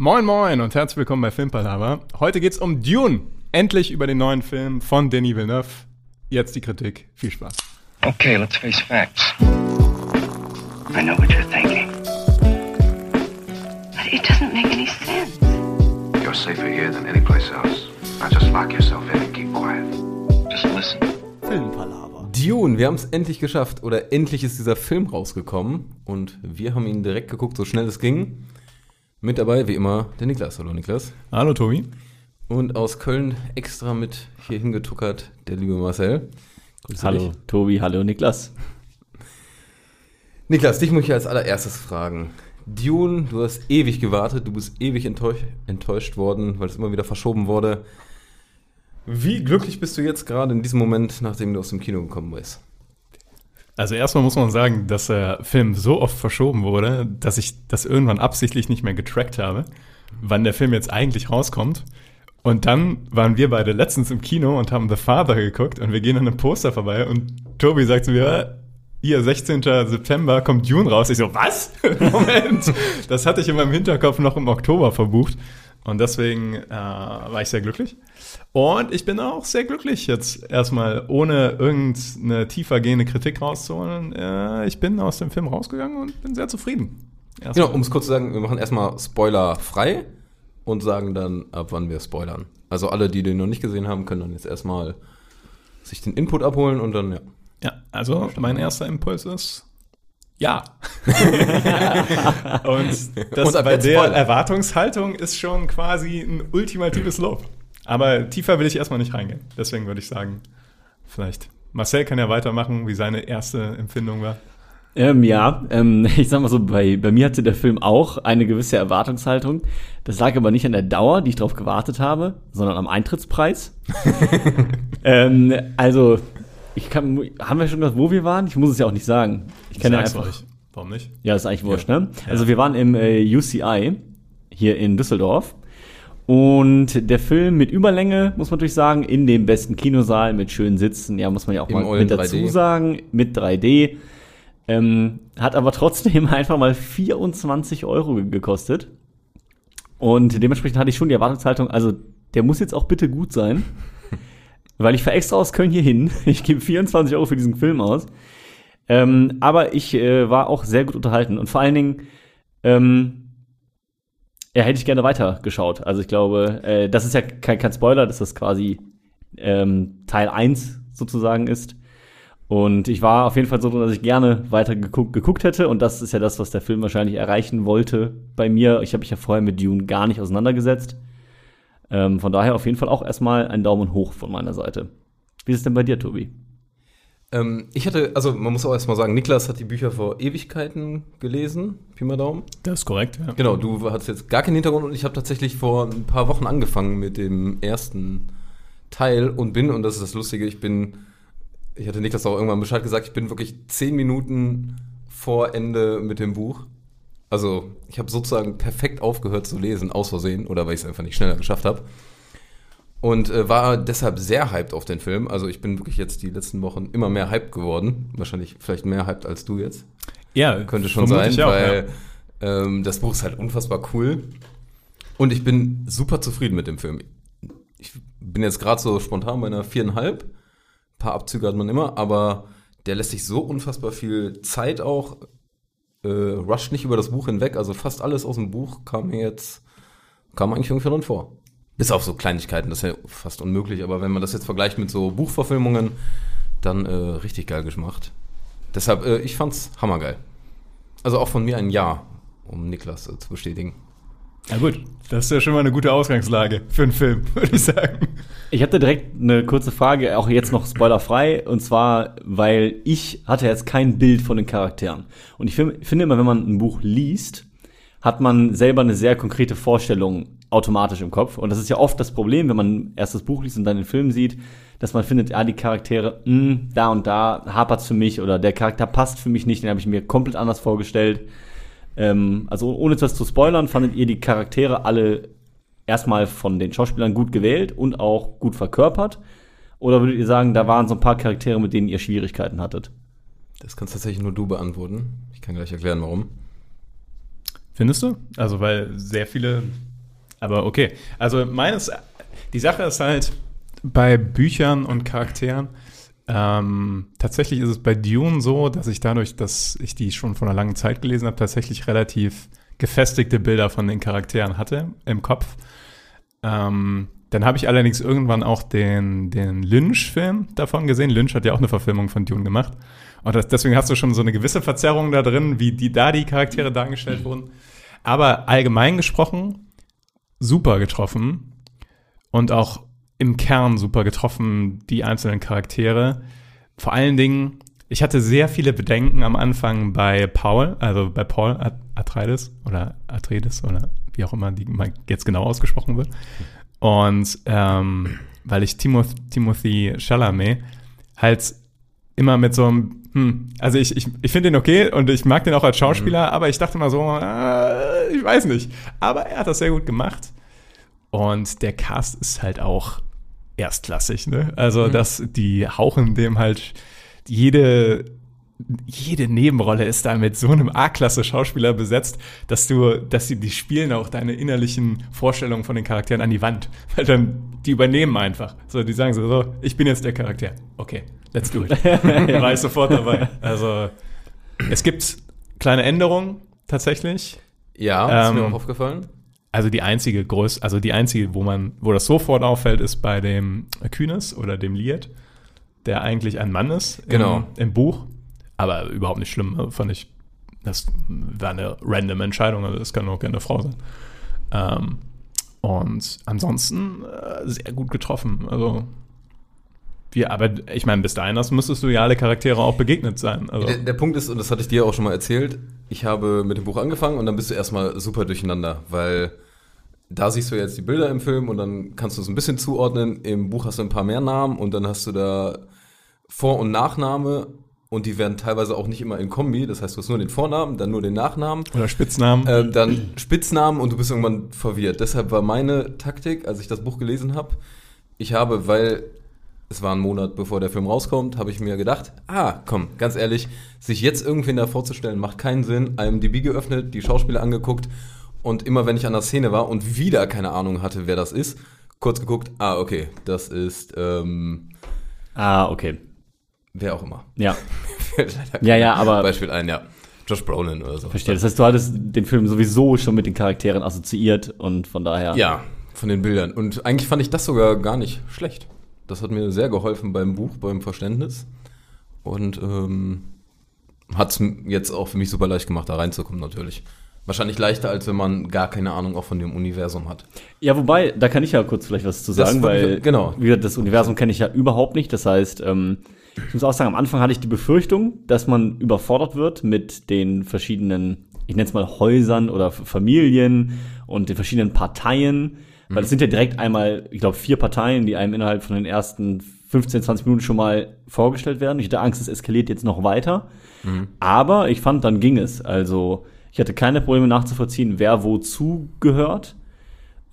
Moin Moin und herzlich willkommen bei Filmpalava. Heute geht's um Dune. Endlich über den neuen Film von Denis Villeneuve. Jetzt die Kritik. Viel Spaß. Okay, let's face facts. I know what you're thinking. But it doesn't make any sense. You're safer here than any place else. Now just lock yourself in and keep quiet. Just listen. Filmpalaver. Dune, wir haben es endlich geschafft. Oder endlich ist dieser Film rausgekommen. Und wir haben ihn direkt geguckt, so schnell es ging. Mit dabei, wie immer, der Niklas. Hallo Niklas. Hallo Tobi. Und aus Köln extra mit hier hingetuckert, der liebe Marcel. Grüße Hallo dich. Tobi, hallo Niklas. Niklas, dich muss ich als allererstes fragen. Dune, du hast ewig gewartet, du bist ewig enttäuscht, enttäuscht worden, weil es immer wieder verschoben wurde. Wie glücklich bist du jetzt gerade in diesem Moment, nachdem du aus dem Kino gekommen bist? Also erstmal muss man sagen, dass der Film so oft verschoben wurde, dass ich das irgendwann absichtlich nicht mehr getrackt habe, wann der Film jetzt eigentlich rauskommt. Und dann waren wir beide letztens im Kino und haben The Father geguckt und wir gehen an einem Poster vorbei und Tobi sagt zu mir, hier, 16. September kommt Dune raus. Ich so, was? Moment. Das hatte ich in meinem Hinterkopf noch im Oktober verbucht. Und deswegen äh, war ich sehr glücklich. Und ich bin auch sehr glücklich, jetzt erstmal ohne irgendeine tiefergehende Kritik rauszuholen. Äh, ich bin aus dem Film rausgegangen und bin sehr zufrieden. Erstmal. Genau, um es kurz zu sagen, wir machen erstmal Spoiler frei und sagen dann, ab wann wir spoilern. Also alle, die den noch nicht gesehen haben, können dann jetzt erstmal sich den Input abholen und dann, ja. Ja, also mein erster Impuls ist ja. und das Und bei der. Erwartungshaltung ist schon quasi ein ultimatives Lob. Aber tiefer will ich erstmal nicht reingehen. Deswegen würde ich sagen, vielleicht Marcel kann ja weitermachen, wie seine erste Empfindung war. Ähm, ja, ähm, ich sag mal so, bei, bei mir hatte der Film auch eine gewisse Erwartungshaltung. Das lag aber nicht an der Dauer, die ich darauf gewartet habe, sondern am Eintrittspreis. ähm, also, ich kann, haben wir schon gesagt, wo wir waren? Ich muss es ja auch nicht sagen. Ich kann ja einfach. euch. Warum nicht? Ja, ist eigentlich wurscht, ne? Also wir waren im äh, UCI hier in Düsseldorf. Und der Film mit Überlänge, muss man natürlich sagen, in dem besten Kinosaal mit schönen Sitzen, ja, muss man ja auch Im mal mit dazu 3D. sagen, mit 3D. Ähm, hat aber trotzdem einfach mal 24 Euro ge- gekostet. Und dementsprechend hatte ich schon die Erwartungshaltung, also der muss jetzt auch bitte gut sein. weil ich fahre extra aus Köln hier hin. Ich gebe 24 Euro für diesen Film aus. Ähm, aber ich äh, war auch sehr gut unterhalten. Und vor allen Dingen, ähm, ja, hätte ich gerne weitergeschaut. Also ich glaube, äh, das ist ja kein, kein Spoiler, dass das quasi ähm, Teil 1 sozusagen ist. Und ich war auf jeden Fall so, dass ich gerne weiter geguckt, geguckt hätte. Und das ist ja das, was der Film wahrscheinlich erreichen wollte bei mir. Ich habe mich ja vorher mit Dune gar nicht auseinandergesetzt. Ähm, von daher auf jeden Fall auch erstmal ein Daumen hoch von meiner Seite. Wie ist es denn bei dir, Tobi? Ähm, ich hatte, also man muss auch erstmal sagen, Niklas hat die Bücher vor Ewigkeiten gelesen, Pi mal Daumen. Das ist korrekt, ja. Genau, du hast jetzt gar keinen Hintergrund und ich habe tatsächlich vor ein paar Wochen angefangen mit dem ersten Teil und bin, und das ist das Lustige, ich bin, ich hatte Niklas auch irgendwann Bescheid gesagt, ich bin wirklich zehn Minuten vor Ende mit dem Buch. Also ich habe sozusagen perfekt aufgehört zu lesen, aus Versehen, oder weil ich es einfach nicht schneller geschafft habe. Und äh, war deshalb sehr hyped auf den Film. Also ich bin wirklich jetzt die letzten Wochen immer mehr hyped geworden. Wahrscheinlich vielleicht mehr hyped als du jetzt. Ja, Könnte schon sein, auch, weil ähm, das Buch ist halt unfassbar cool. Und ich bin super zufrieden mit dem Film. Ich bin jetzt gerade so spontan bei einer viereinhalb. Ein paar Abzüge hat man immer, aber der lässt sich so unfassbar viel Zeit auch, äh, rusht nicht über das Buch hinweg. Also fast alles aus dem Buch kam mir jetzt, kam eigentlich irgendwie drin vor. Bis auf so Kleinigkeiten, das ist ja fast unmöglich, aber wenn man das jetzt vergleicht mit so Buchverfilmungen, dann äh, richtig geil gemacht. Deshalb, äh, ich fand's hammergeil. Also auch von mir ein Ja, um Niklas äh, zu bestätigen. Ja gut, das ist ja schon mal eine gute Ausgangslage für einen Film, würde ich sagen. Ich da direkt eine kurze Frage, auch jetzt noch spoilerfrei, und zwar, weil ich hatte jetzt kein Bild von den Charakteren. Und ich fin- finde immer, wenn man ein Buch liest, hat man selber eine sehr konkrete Vorstellung automatisch im Kopf. Und das ist ja oft das Problem, wenn man erst das Buch liest und dann den Film sieht, dass man findet, ja, die Charaktere, mh, da und da hapert's für mich oder der Charakter passt für mich nicht, den habe ich mir komplett anders vorgestellt. Ähm, also ohne etwas zu spoilern, fandet ihr die Charaktere alle erstmal von den Schauspielern gut gewählt und auch gut verkörpert? Oder würdet ihr sagen, da waren so ein paar Charaktere, mit denen ihr Schwierigkeiten hattet? Das kannst tatsächlich nur du beantworten. Ich kann gleich erklären, warum. Findest du? Also, weil sehr viele Aber okay. Also meines, die Sache ist halt bei Büchern und Charakteren, ähm, tatsächlich ist es bei Dune so, dass ich dadurch, dass ich die schon vor einer langen Zeit gelesen habe, tatsächlich relativ gefestigte Bilder von den Charakteren hatte im Kopf. Ähm, dann habe ich allerdings irgendwann auch den, den Lynch-Film davon gesehen. Lynch hat ja auch eine Verfilmung von Dune gemacht. Und das, deswegen hast du schon so eine gewisse Verzerrung da drin, wie die da die Charaktere dargestellt wurden. Aber allgemein gesprochen, super getroffen. Und auch im Kern super getroffen, die einzelnen Charaktere. Vor allen Dingen, ich hatte sehr viele Bedenken am Anfang bei Paul, also bei Paul Atreides oder Atreides oder wie auch immer die jetzt genau ausgesprochen wird. Und ähm, weil ich Timoth Timothy Chalamet halt immer mit so einem, hm, also ich, ich, ich finde den okay und ich mag den auch als Schauspieler, mhm. aber ich dachte mal so, äh, ich weiß nicht. Aber er hat das sehr gut gemacht. Und der Cast ist halt auch erstklassig, ne? Also, mhm. dass die hauchen dem halt jede jede Nebenrolle ist da mit so einem A-Klasse-Schauspieler besetzt, dass du, dass sie, die spielen auch deine innerlichen Vorstellungen von den Charakteren an die Wand. Weil dann, die übernehmen einfach. So, die sagen so, so ich bin jetzt der Charakter. Okay, let's do it. er war ich sofort dabei. Also, es gibt kleine Änderungen, tatsächlich. Ja, ist ähm, mir auch aufgefallen. Also die einzige Größe, also die einzige, wo man, wo das sofort auffällt, ist bei dem Kühnes oder dem Liet, der eigentlich ein Mann ist im, genau. im Buch. Aber überhaupt nicht schlimm, also fand ich. Das war eine random Entscheidung, also das kann auch gerne eine Frau sein. Ähm, und ansonsten äh, sehr gut getroffen. Also wir, aber ich meine, bis dahin das müsstest du ja alle Charaktere auch begegnet sein. Also. Der, der, Punkt ist, und das hatte ich dir auch schon mal erzählt, ich habe mit dem Buch angefangen und dann bist du erstmal super durcheinander, weil da siehst du jetzt die Bilder im Film und dann kannst du es ein bisschen zuordnen. Im Buch hast du ein paar mehr Namen und dann hast du da Vor- und Nachname und die werden teilweise auch nicht immer in Kombi. Das heißt, du hast nur den Vornamen, dann nur den Nachnamen. Oder Spitznamen. Äh, dann Spitznamen und du bist irgendwann verwirrt. Deshalb war meine Taktik, als ich das Buch gelesen habe, ich habe, weil es war ein Monat bevor der Film rauskommt, habe ich mir gedacht, ah, komm, ganz ehrlich, sich jetzt irgendwen da vorzustellen, macht keinen Sinn. IMDb geöffnet, die Schauspieler angeguckt und immer wenn ich an der Szene war und wieder keine Ahnung hatte, wer das ist, kurz geguckt, ah, okay, das ist, ähm, Ah, okay. Wer auch immer. Ja. ja, ja, aber. Beispiel ein, ja. Josh Brolin oder so. Verstehe. Das heißt, du hattest den Film sowieso schon mit den Charakteren assoziiert und von daher. Ja, von den Bildern. Und eigentlich fand ich das sogar gar nicht schlecht. Das hat mir sehr geholfen beim Buch, beim Verständnis. Und ähm, hat es jetzt auch für mich super leicht gemacht, da reinzukommen, natürlich. Wahrscheinlich leichter, als wenn man gar keine Ahnung auch von dem Universum hat. Ja, wobei, da kann ich ja kurz vielleicht was zu sagen, weil genau. das Universum kenne ich ja überhaupt nicht. Das heißt, ähm, ich muss auch sagen, am Anfang hatte ich die Befürchtung, dass man überfordert wird mit den verschiedenen, ich nenne es mal Häusern oder Familien und den verschiedenen Parteien. Weil es sind ja direkt einmal, ich glaube, vier Parteien, die einem innerhalb von den ersten 15, 20 Minuten schon mal vorgestellt werden. Ich hatte Angst, es eskaliert jetzt noch weiter. Mhm. Aber ich fand, dann ging es. Also ich hatte keine Probleme nachzuvollziehen, wer wozu gehört.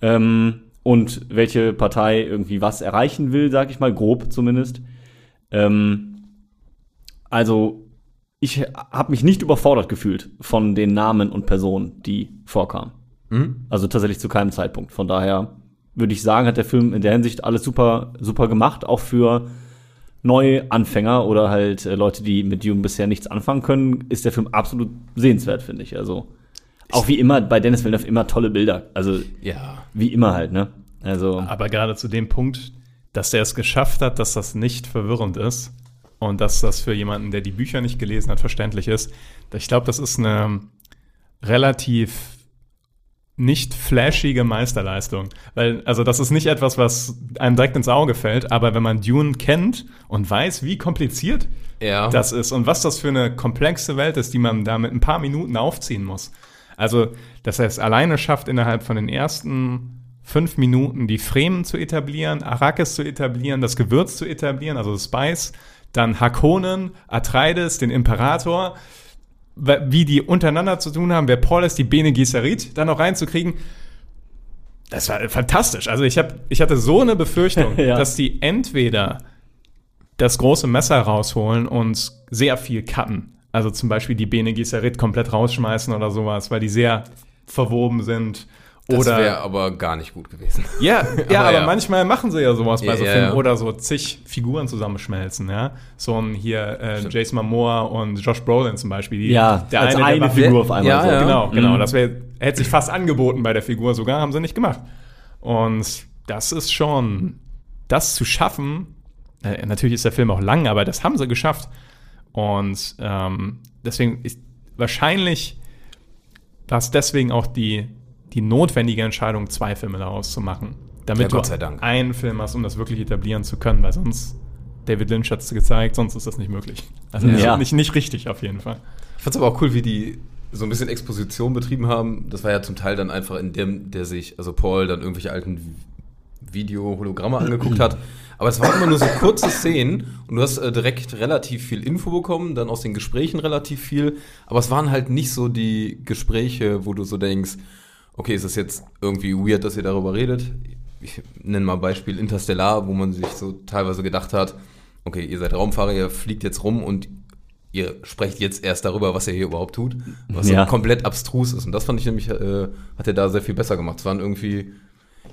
Ähm, und welche Partei irgendwie was erreichen will, sag ich mal, grob zumindest. Ähm, also, ich habe mich nicht überfordert gefühlt von den Namen und Personen, die vorkamen. Mhm. Also tatsächlich zu keinem Zeitpunkt. Von daher würde ich sagen, hat der Film in der Hinsicht alles super, super gemacht, auch für Neuanfänger oder halt äh, Leute, die mit Dune bisher nichts anfangen können, ist der Film absolut sehenswert, finde ich. Also auch wie immer bei Dennis Villeneuve immer tolle Bilder. Also ja, wie immer halt, ne? Also aber gerade zu dem Punkt, dass der es geschafft hat, dass das nicht verwirrend ist und dass das für jemanden, der die Bücher nicht gelesen hat, verständlich ist. Ich glaube, das ist eine relativ nicht flashige Meisterleistung. Weil, also das ist nicht etwas, was einem direkt ins Auge fällt, aber wenn man Dune kennt und weiß, wie kompliziert ja. das ist und was das für eine komplexe Welt ist, die man da mit ein paar Minuten aufziehen muss. Also, dass er es alleine schafft, innerhalb von den ersten fünf Minuten die Fremen zu etablieren, Arrakis zu etablieren, das Gewürz zu etablieren, also Spice, dann Hakonen, Atreides, den Imperator, wie die untereinander zu tun haben, wer Paul ist, die Bene Gesserit, dann noch reinzukriegen. Das war fantastisch. Also ich, hab, ich hatte so eine Befürchtung, ja. dass die entweder das große Messer rausholen und sehr viel cutten. Also zum Beispiel die Bene Gesserit komplett rausschmeißen oder sowas, weil die sehr verwoben sind Das wäre aber gar nicht gut gewesen. Ja, ja, Aber aber, ja. manchmal machen sie ja sowas bei Ja, so Filmen ja. oder so zig Figuren zusammenschmelzen, ja. So ein hier äh. Jason Momoa und Josh Brolin zum Beispiel. Die, Ja, als eine der- Figur auf einmal. Ja, so. ja. Genau, genau. Mhm. Das wär, hätte sich fast angeboten bei der Figur sogar, haben sie nicht gemacht. Und das ist schon, das zu schaffen, äh, natürlich ist der Film auch lang, aber das haben sie geschafft. Und ähm, deswegen ist wahrscheinlich war es deswegen auch die, die notwendige Entscheidung, zwei Filme daraus zu machen. Damit Ja, Gott du sei Dank. einen Film hast, um das wirklich etablieren zu können, weil sonst, David Lynch hat es gezeigt, sonst ist das nicht möglich. Also Ja. nicht, nicht richtig auf jeden Fall. Ich fand's aber auch cool, wie die so ein bisschen Exposition betrieben haben. Das war ja zum Teil dann einfach in dem, der sich, also Paul dann irgendwelche alten Vi- Video-Hologramme angeguckt hat. Aber es waren immer nur so kurze Szenen und du hast äh, direkt relativ viel Info bekommen, dann aus den Gesprächen relativ viel. Aber es waren halt nicht so die Gespräche, wo du so denkst, okay, ist das jetzt irgendwie weird, dass ihr darüber redet? Ich nenne mal Beispiel Interstellar, wo man sich so teilweise gedacht hat, okay, ihr seid Raumfahrer, ihr fliegt jetzt rum und ihr sprecht jetzt erst darüber, was ihr hier überhaupt tut, was Ja. so komplett abstrus ist. Und das fand ich nämlich, äh, hat er da sehr viel besser gemacht. Es waren irgendwie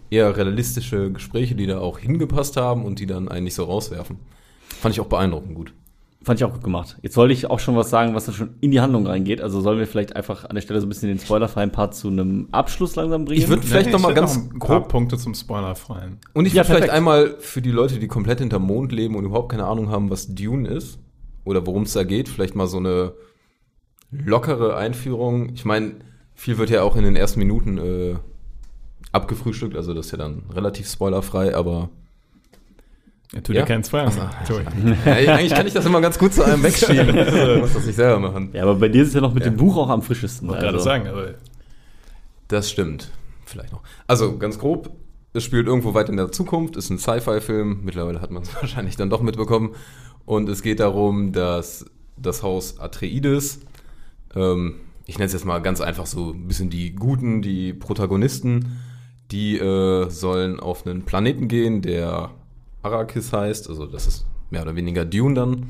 eher realistische Gespräche, die da auch hingepasst haben und die dann eigentlich so rauswerfen. Fand ich auch beeindruckend gut. Fand ich auch gut gemacht. Jetzt wollte ich auch schon was sagen, was da schon in die Handlung reingeht. Also sollen wir vielleicht einfach an der Stelle so ein bisschen den spoilerfreien Part zu einem Abschluss langsam bringen? Ich würd- Vielleicht noch mal ganz ein paar grob- Punkte zum Spoiler freuen. Und ich Ja, würde vielleicht perfekt. einmal für die Leute, die komplett hinterm Mond leben und überhaupt keine Ahnung haben, was Dune ist oder worum es da geht, vielleicht mal so eine lockere Einführung. Ich meine, viel wird ja auch in den ersten Minuten äh, abgefrühstückt, also das ist ja dann relativ spoilerfrei, aber Ja, tu Ja? dir keinen Spoiler. Tobi. ja, eigentlich kann ich das immer ganz gut zu einem wegschieben. Ich muss das nicht selber machen. Ja, aber bei dir ist es ja noch mit dem Buch auch am frischesten. Wollte gerade also. sagen, aber Das stimmt. Vielleicht noch. Also ganz grob, es spielt irgendwo weit in der Zukunft, ist ein Sci-Fi-Film. Mittlerweile hat man es wahrscheinlich dann doch mitbekommen. Und es geht darum, dass das Haus Atreides, ähm, ich nenne es jetzt mal ganz einfach so ein bisschen die Guten, die Protagonisten, die äh, sollen auf einen Planeten gehen, der Arrakis heißt. Also das ist mehr oder weniger Dune dann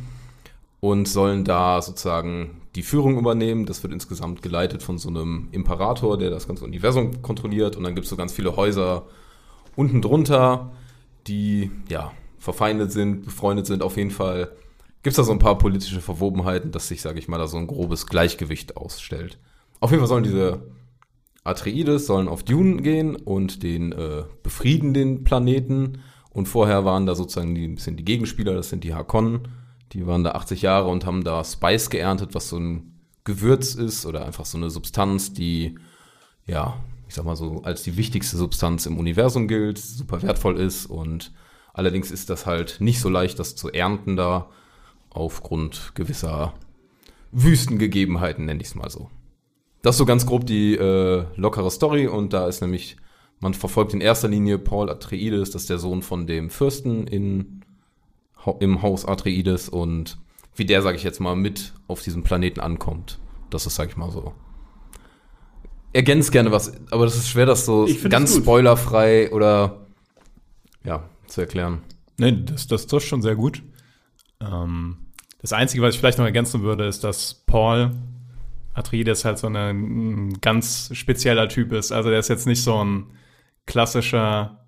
und sollen da sozusagen die Führung übernehmen. Das wird insgesamt geleitet von so einem Imperator, der das ganze Universum kontrolliert. Und dann gibt es so ganz viele Häuser unten drunter, die ja verfeindet sind, befreundet sind. Auf jeden Fall gibt es da so ein paar politische Verwobenheiten, dass sich, sage ich mal, da so ein grobes Gleichgewicht ausstellt. Auf jeden Fall sollen diese Atreides sollen auf Dune gehen und den äh, befrieden den Planeten. Und vorher waren da sozusagen die, bisschen die Gegenspieler, das sind die Harkonnen. Die waren da 80 Jahre und haben da Spice geerntet, was so ein Gewürz ist oder einfach so eine Substanz, die, ja, ich sag mal so, als die wichtigste Substanz im Universum gilt, super wertvoll ist. Und allerdings ist das halt nicht so leicht, das zu ernten da, aufgrund gewisser Wüstengegebenheiten, nenne ich es mal so. Das ist so ganz grob die äh, lockere Story und da ist nämlich, man verfolgt in erster Linie Paul Atreides, das ist der Sohn von dem Fürsten in, im Haus Atreides und wie der, sage ich jetzt mal, mit auf diesem Planeten ankommt. Das ist, sage ich mal so. Ergänzt gerne was, aber das ist schwer, das so ganz spoilerfrei oder ja, zu erklären. Nee, das, das trifft schon sehr gut. Ähm, das Einzige, was ich vielleicht noch ergänzen würde, ist, dass Paul Atreides halt so eine, ein ganz spezieller Typ ist. Also der ist jetzt nicht so ein klassischer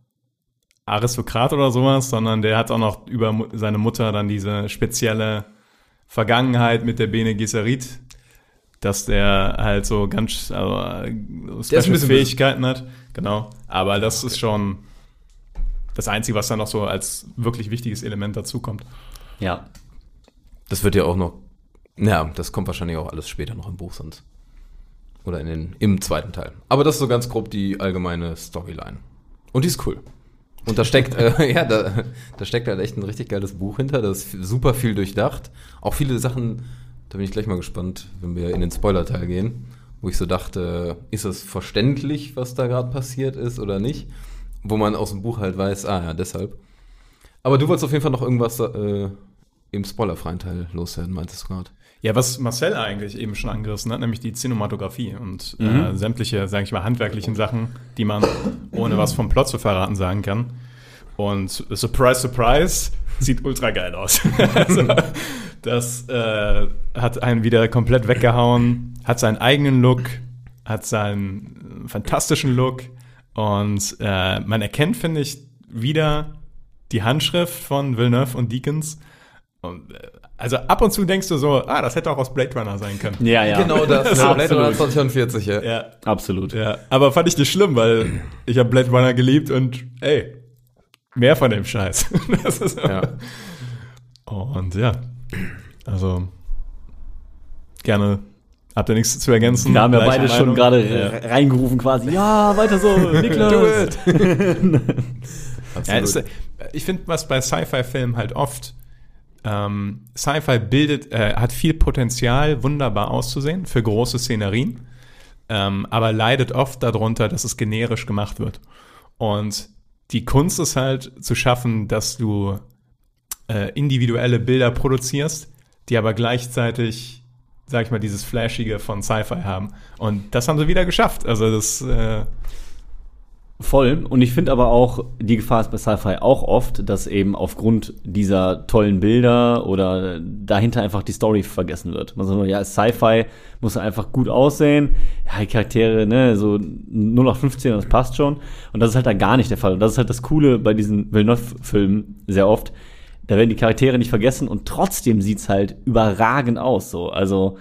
Aristokrat oder sowas, sondern der hat auch noch über seine Mutter dann diese spezielle Vergangenheit mit der Bene Gesserit, dass der halt so ganz also, äh, special bisschen- Fähigkeiten hat. Genau. Aber das ist schon das Einzige, was dann noch so als wirklich wichtiges Element dazukommt. Ja. Das wird ja auch noch, ja, das kommt wahrscheinlich auch alles später noch im Buch sonst. Oder in den, im zweiten Teil. Aber das ist so ganz grob die allgemeine Storyline. Und die ist cool. Und da steckt, äh, ja, da, da steckt halt echt ein richtig geiles Buch hinter. Das ist super viel durchdacht. Auch viele Sachen, da bin ich gleich mal gespannt, wenn wir in den Spoiler-Teil gehen, wo ich so dachte, ist es verständlich, was da gerade passiert ist oder nicht? Wo man aus dem Buch halt weiß, ah ja, deshalb. Aber du wolltest auf jeden Fall noch irgendwas äh, im spoilerfreien Teil loswerden, meintest du gerade. Ja, was Marcel eigentlich eben schon angerissen hat, nämlich die Cinematografie und äh, sämtliche, sage ich mal, handwerklichen Sachen, die man ohne was vom Plot zu verraten sagen kann. Und surprise, surprise, sieht ultra geil aus. also, das äh, hat einen wieder komplett weggehauen, hat seinen eigenen Look, hat seinen äh, fantastischen Look Und äh, man erkennt, finde ich, wieder die Handschrift von Villeneuve und Deakins. Und, äh, also ab und zu denkst du so, ah, das hätte auch aus Blade Runner sein können. Ja, ja. Genau das. Ja, Blade Runner absolut. 2040, ja. Ja, Absolut. ja. Aber fand ich nicht schlimm, weil ich habe Blade Runner geliebt und ey, mehr von dem Scheiß. das ist Ja. Und ja, also gerne. Habt ihr nichts zu ergänzen? Da haben wir beide schon Meinung? gerade Ja. re- reingerufen quasi. Ja, weiter so, Niklas. Do it. Ja, äh, ich finde, was bei Sci-Fi-Filmen halt oft ähm, Sci-Fi bildet, äh, hat viel Potenzial, wunderbar auszusehen für große Szenerien, ähm, aber leidet oft darunter, dass es generisch gemacht wird. Und die Kunst ist halt zu schaffen, dass du äh, individuelle Bilder produzierst, die aber gleichzeitig, sag ich mal, dieses Flashige von Sci-Fi haben. Und das haben sie wieder geschafft. Also das, äh, Voll. Und ich finde aber auch, die Gefahr ist bei Sci-Fi auch oft, dass eben aufgrund dieser tollen Bilder oder dahinter einfach die Story vergessen wird. Man sagt nur, ja, Sci-Fi muss einfach gut aussehen. Ja, die Charaktere, ne, so 0 nach 15, das passt schon. Und das ist halt da gar nicht der Fall. Und das ist halt das Coole bei diesen Villeneuve-Filmen sehr oft. Da werden die Charaktere nicht vergessen und trotzdem sieht's halt überragend aus, so. Also,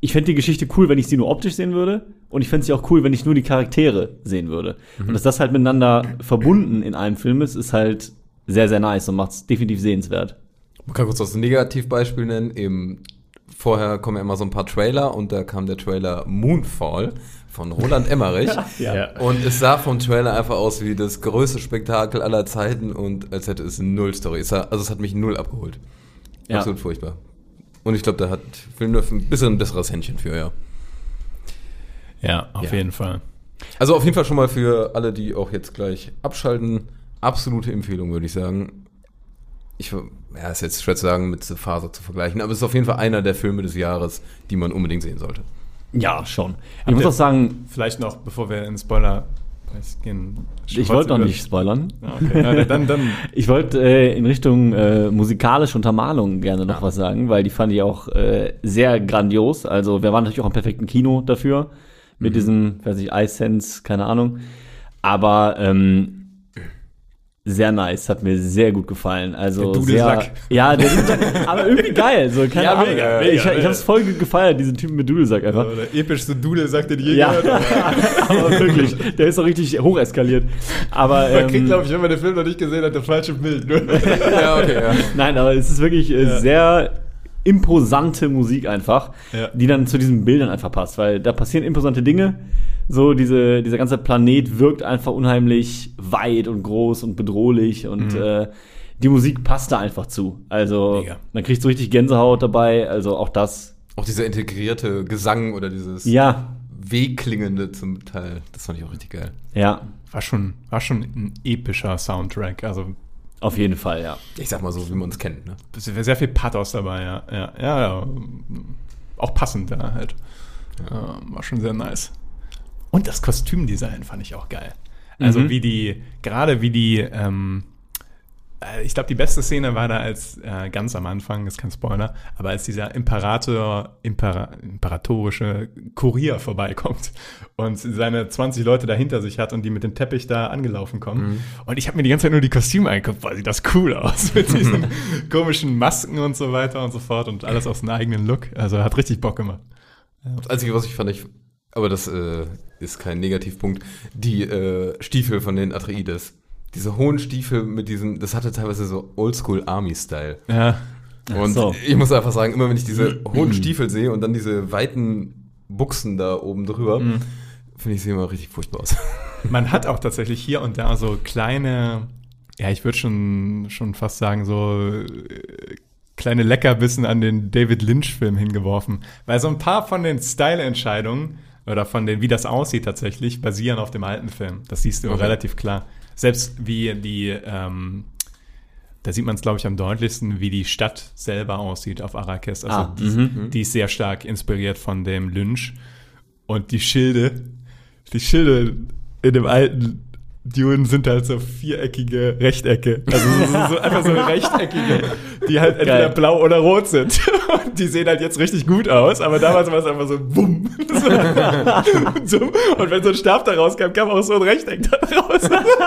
ich fände die Geschichte cool, wenn ich sie nur optisch sehen würde. Und ich fände sie auch cool, wenn ich nur die Charaktere sehen würde. Und dass das halt miteinander verbunden in einem Film ist, ist halt sehr, sehr nice und macht es definitiv sehenswert. Man kann kurz das Negativbeispiel nennen. Eben vorher kommen ja immer so ein paar Trailer und da kam der Trailer Moonfall von Roland Emmerich. Ja. Und es sah vom Trailer einfach aus wie das größte Spektakel aller Zeiten und als hätte es null Story. Es sah, also es hat mich null abgeholt. Ja. Absolut furchtbar. Und ich glaube, da hat Villeneuve ein bisschen ein besseres Händchen für, ja. Ja, auf Ja. jeden Fall. Also auf jeden Fall schon mal für alle, die auch jetzt gleich abschalten, absolute Empfehlung, würde ich sagen. Ich, ja, ist jetzt schwer zu sagen, mit The Father zu vergleichen, aber es ist auf jeden Fall einer der Filme des Jahres, die man unbedingt sehen sollte. Ja, schon. Ich Habt muss auch sagen, Vielleicht noch, bevor wir in Spoiler gehen. ich wollte noch nicht spoilern. Ja, okay. Ja, dann, dann, Ich wollte äh, in Richtung äh, musikalische Untermalung gerne noch was sagen, weil die fand ich auch äh, sehr grandios. Also wir waren natürlich auch im perfekten Kino dafür mit diesem, weiß ich, iSense, keine Ahnung. Aber ähm, sehr nice, hat mir sehr gut gefallen. Also Der sehr, Dudelsack. ja, der Dudelsack, aber irgendwie geil. So, keine Ja, Ahnung. mega, ich mega, ich habe es voll gefeiert, diesen Typen mit Dudelsack einfach. der epischste Dudel sagt den je Ja, gehört. aber wirklich, der ist auch richtig hoch eskaliert. Aber Man kriegt, ähm, glaube ich, wenn man den Film noch nicht gesehen hat, das falsche Bild. Ne? ja, okay, ja. Nein, aber es ist wirklich äh, Ja. sehr imposante Musik einfach, Ja. die dann zu diesen Bildern einfach passt, weil da passieren imposante Dinge. So, diese, dieser ganze Planet wirkt einfach unheimlich weit und groß und bedrohlich und äh, die Musik passt da einfach zu. Also, Mega. man kriegt so richtig Gänsehaut dabei, also auch das. Auch dieser integrierte Gesang oder dieses Ja, wehklingende zum Teil, das fand ich auch richtig geil. ja, War schon, war schon ein epischer Soundtrack. Also auf jeden Fall, ja. Ich sag mal so, wie man es kennt, ne? sehr viel Pathos dabei, ja. Ja, ja, ja. Auch passend da halt. Ähm, war schon sehr nice. Und das Kostümdesign fand ich auch geil. Also Mhm. wie die, gerade wie die, ähm, äh, ich glaube, die beste Szene war da als äh, ganz am Anfang, ist kein Spoiler, aber als dieser Imperator, Impera, imperatorische Kurier vorbeikommt und seine 20 Leute da hinter sich hat und die mit dem Teppich da angelaufen kommen. Und ich habe mir die ganze Zeit nur die Kostüme angeguckt, boah, sieht das cool aus mit diesen komischen Masken und so weiter und so fort und alles aus einem eigenen Look. Also hat richtig Bock gemacht. Das Einzige, was ich fand, ich, aber das äh, ist kein Negativpunkt, die äh, Stiefel von den Atreides. Diese hohen Stiefel mit diesen, das hatte teilweise so Oldschool-Army-Style. Ja, Und so. ich muss einfach sagen, immer wenn ich diese hohen Stiefel sehe und dann diese weiten Buchsen da oben drüber, finde ich sie immer richtig furchtbar aus. Man hat auch tatsächlich hier und da so kleine, ja, ich würde schon, schon fast sagen, so äh, kleine Leckerbissen an den David Lynch-Film hingeworfen. Weil so ein paar von den Style-Entscheidungen oder von den, wie das aussieht tatsächlich, basieren auf dem alten Film. Das siehst du Okay. relativ klar. Selbst wie die, ähm, da sieht man es, glaube ich, am deutlichsten, wie die Stadt selber aussieht auf Arrakis. Also Ah, die, mhm. die ist sehr stark inspiriert von dem Lynch. Und die Schilde, die Schilde in dem alten Dune sind halt so viereckige Rechtecke. Also so, so, so einfach so rechteckige, die halt entweder Geil. blau oder rot sind. Und die sehen halt jetzt richtig gut aus, aber damals war es einfach so bumm. So, so. Und wenn so ein Stab da rauskam, kam auch so ein Rechteck da raus.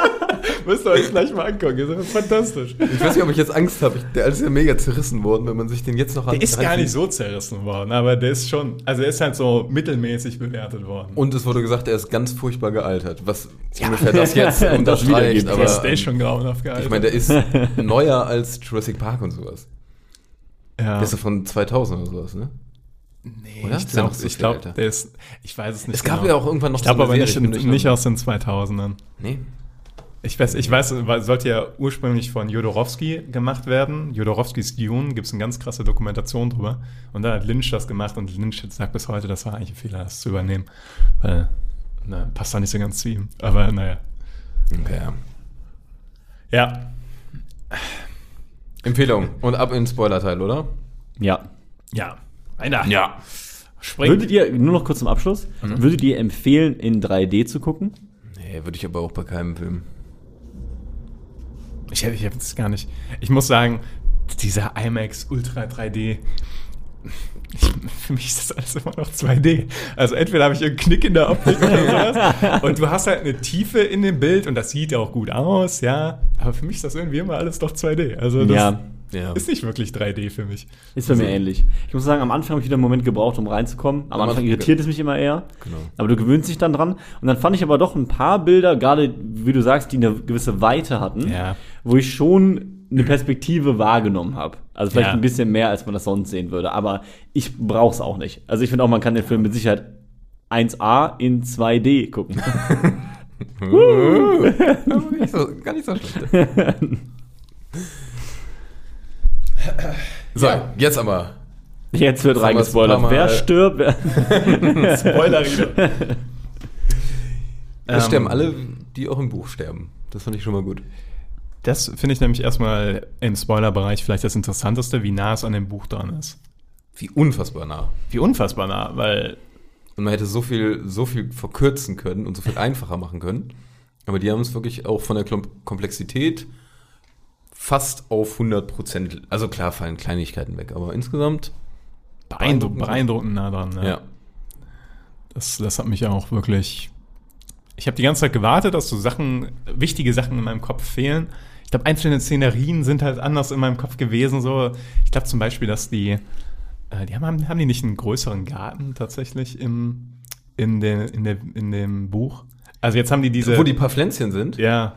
Müsst ihr euch gleich mal angucken. Das ist fantastisch. Ich weiß nicht, ob ich jetzt Angst habe. Der ist ja mega zerrissen worden, wenn man sich den jetzt noch Der ist gar nicht so zerrissen worden, aber der ist schon, also er ist halt so mittelmäßig bewertet worden. Und es wurde gesagt, er ist ganz furchtbar gealtert. Was ungefähr das jetzt Das unterstreicht. wiedergibt. aber der ist, der schon grauenhaft gehalten. ich meine, der ist neuer als Jurassic Park und sowas. Ja. Der ist ja von 2000 oder sowas, ne? nee, oder? ich glaube, ich glaub, der ist, ich weiß es nicht Es gab genau. ja auch irgendwann noch Ich glaube so aber eine nicht, Serie, nicht durch- aus den 2000ern. Nee. Ich weiß, ich weiß, sollte ja ursprünglich von Jodorowsky gemacht werden. Jodorowskys Dune gibt es eine ganz krasse Dokumentation drüber. Und dann hat Lynch das gemacht und Lynch sagt bis heute, das war eigentlich ein Fehler, das zu übernehmen. Weil, na, passt da nicht so ganz zu ihm. Aber naja. Okay, ja. Empfehlung. Und ab in den Spoiler-Teil, oder? Ja. Ja. Einer. Ja. Springt. Würdet ihr, nur noch kurz zum Abschluss, würdet ihr empfehlen, in 3D zu gucken? Nee, würde ich aber auch bei keinem Film. Ich, ich habe es gar nicht. Ich muss sagen, dieser IMAX Ultra 3D. Für mich ist das alles immer noch 2D. Also entweder habe ich einen Knick in der Optik oder sowas. Und du hast halt eine Tiefe in dem Bild und das sieht ja auch gut aus, ja. Aber für mich ist das irgendwie immer alles doch 2D. Also das Ja. Ja. ist nicht wirklich 3D für mich. Ist bei mir ähnlich. Ich muss sagen, am Anfang habe ich wieder einen Moment gebraucht, um reinzukommen. Am Am Anfang Anfang- irritiert es mich immer eher. Genau. Aber du gewöhnst dich dann dran. Und dann fand ich aber doch ein paar Bilder, gerade wie du sagst, die eine gewisse Weite hatten, Ja. wo ich schon eine Perspektive wahrgenommen habe. Also vielleicht Ja. ein bisschen mehr, als man das sonst sehen würde. Aber ich brauche es auch nicht. Also ich finde auch, man kann den Film mit Sicherheit 1A in 2D gucken. Aber nicht so, gar nicht so schlecht. so, jetzt aber. Jetzt wird es reingespoilert. Wer stirbt? Wer Spoiler Es Ähm, sterben alle, die auch im Buch sterben. Das fand ich schon mal gut. Das finde ich nämlich erstmal im Spoilerbereich vielleicht das Interessanteste, wie nah es an dem Buch dran ist. Wie unfassbar nah. Wie unfassbar nah, weil Und man hätte so viel, so viel verkürzen können und so viel einfacher machen können. Aber die haben es wirklich auch von der Komplexität fast auf 100 Prozent. Also klar fallen Kleinigkeiten weg, aber insgesamt. beeindruckend, beeindruckend nah dran. Ja. Das, das hat mich auch wirklich. Ich habe die ganze Zeit gewartet, dass so Sachen, wichtige Sachen in meinem Kopf fehlen. Ich glaube, einzelne Szenerien sind halt anders in meinem Kopf gewesen. So, ich glaube zum Beispiel, dass die, äh, die haben, haben die nicht einen größeren Garten tatsächlich im, in, der, in, der, in dem Buch. Also jetzt haben die diese. Wo die paar Pflänzchen sind, ja,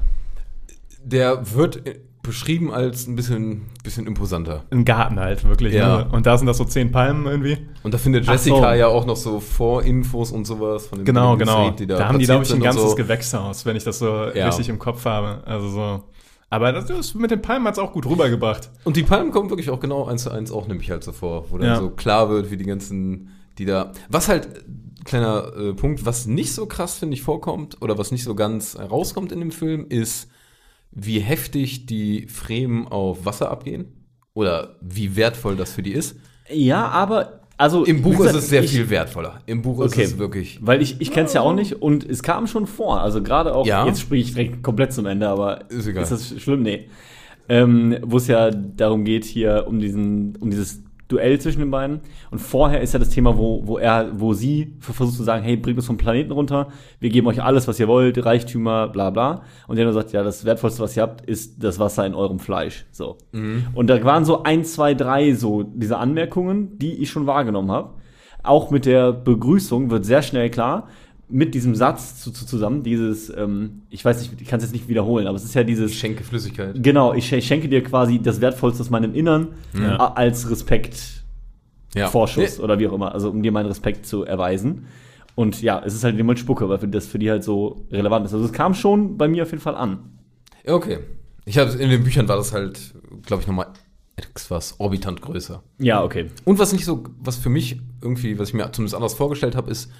der wird beschrieben als ein bisschen, bisschen imposanter. ein Garten halt wirklich. Ja. Ne? Und da sind das so zehn Palmen irgendwie. Und da findet Jessica so. ja auch noch so Vorinfos und sowas von den Genau, den genau. Die Da, haben die, glaube ich, ein ganzes so. Gewächshaus, wenn ich das so Ja. richtig im Kopf habe. Also so. Aber das, das mit den Palmen hat es auch gut rübergebracht. Und die Palmen kommen wirklich auch genau eins zu eins auch nämlich halt so vor, wo dann Ja. so klar wird, wie die ganzen, die da. Was halt, kleiner äh, Punkt, was nicht so krass, finde ich, vorkommt, oder was nicht so ganz rauskommt in dem Film, ist, wie heftig die Fremen auf Wasser abgehen. Oder wie wertvoll das für die ist. Ja, aber also Im Buch gesagt, ist es sehr ich- viel wertvoller. Im Buch Okay. ist es wirklich. Weil ich, ich kenne es ja auch nicht und es kam schon vor. Also gerade auch, Ja. jetzt springe ich direkt komplett zum Ende, aber Ist egal. das schlimm? Nee. Ähm, Wo es ja darum geht, hier um diesen, um dieses Duell zwischen den beiden. Und vorher ist ja das Thema, wo, wo er, wo sie versucht zu sagen, hey, bringt uns vom Planeten runter, wir geben euch alles, was ihr wollt, Reichtümer, bla bla. Und der nur sagt, ja, das Wertvollste, was ihr habt, ist das Wasser in eurem Fleisch. So. Und da waren so ein, zwei, drei so diese Anmerkungen, die ich schon wahrgenommen habe. Auch mit der Begrüßung wird sehr schnell klar, mit diesem Satz zu, zu, zusammen, dieses, ähm, ich weiß nicht, ich kann es jetzt nicht wiederholen, aber es ist ja dieses, Ich schenke Flüssigkeit. genau, ich, sch- ich schenke dir quasi das Wertvollste aus meinem Innern Ja. a- als Respekt, Ja. Vorschuss oder wie auch immer, also um dir meinen Respekt zu erweisen. Und ja, es ist halt jemand Spucke, weil das für die halt so relevant ist. Also es kam schon bei mir auf jeden Fall an. Ja, okay. Ich habe in den Büchern war das halt, glaube ich, nochmal etwas orbitant größer. Ja, okay. Und was nicht so, was für mich irgendwie, was ich mir zumindest anders vorgestellt habe, ist,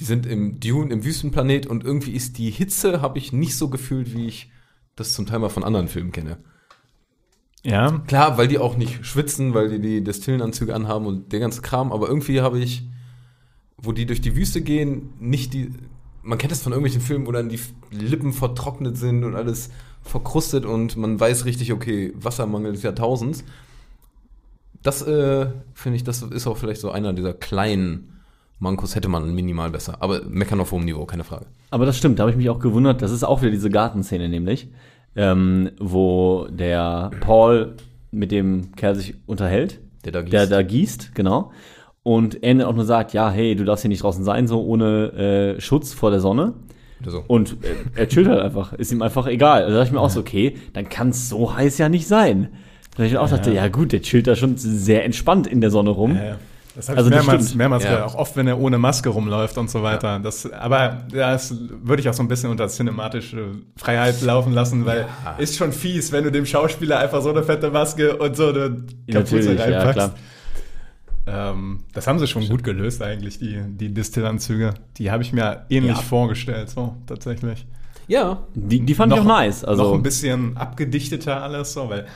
die sind im Dune, im Wüstenplanet und irgendwie ist die Hitze, habe ich nicht so gefühlt, wie ich das zum Teil mal von anderen Filmen kenne. Ja. Klar, weil die auch nicht schwitzen, weil die die Destillenanzüge anhaben und der ganze Kram, aber irgendwie habe ich, wo die durch die Wüste gehen, nicht die, man kennt das von irgendwelchen Filmen, wo dann die Lippen vertrocknet sind und alles verkrustet und man weiß richtig, okay, Wassermangel des Jahrtausends. Das äh, finde ich, das ist auch vielleicht so einer dieser kleinen Mankos, hätte man minimal besser. Aber meckern auf hohem Niveau, keine Frage. Aber das stimmt, da habe ich mich auch gewundert. Das ist auch wieder diese Gartenszene nämlich, ähm, wo der Paul mit dem Kerl sich unterhält. Der da gießt. Der da gießt, genau. Und er auch nur sagt, ja, hey, du darfst hier nicht draußen sein, so ohne äh, Schutz vor der Sonne. So. Und äh, er chillt halt einfach, ist ihm einfach egal. Da dachte ich mir auch so, okay, dann kann es so heiß ja nicht sein. Da ich auch dachte, ja gut, der chillt da schon sehr entspannt in der Sonne rum. Ja, ja. Das habe Also ich mehrmals, mehrmals Ja. gehört, auch oft, wenn er ohne Maske rumläuft und so weiter. Das, aber das würde ich auch so ein bisschen unter cinematische Freiheit laufen lassen, weil ist schon fies, wenn du dem Schauspieler einfach so eine fette Maske und so eine Kapuze Natürlich, ja, reinpackst. klar. ähm, das haben sie schon gut gelöst eigentlich, die, die Distillanzüge. Die habe ich mir ähnlich Ja. vorgestellt, so tatsächlich. Ja, Die, die fand ich auch nice. Also, noch ein bisschen abgedichteter alles so, weil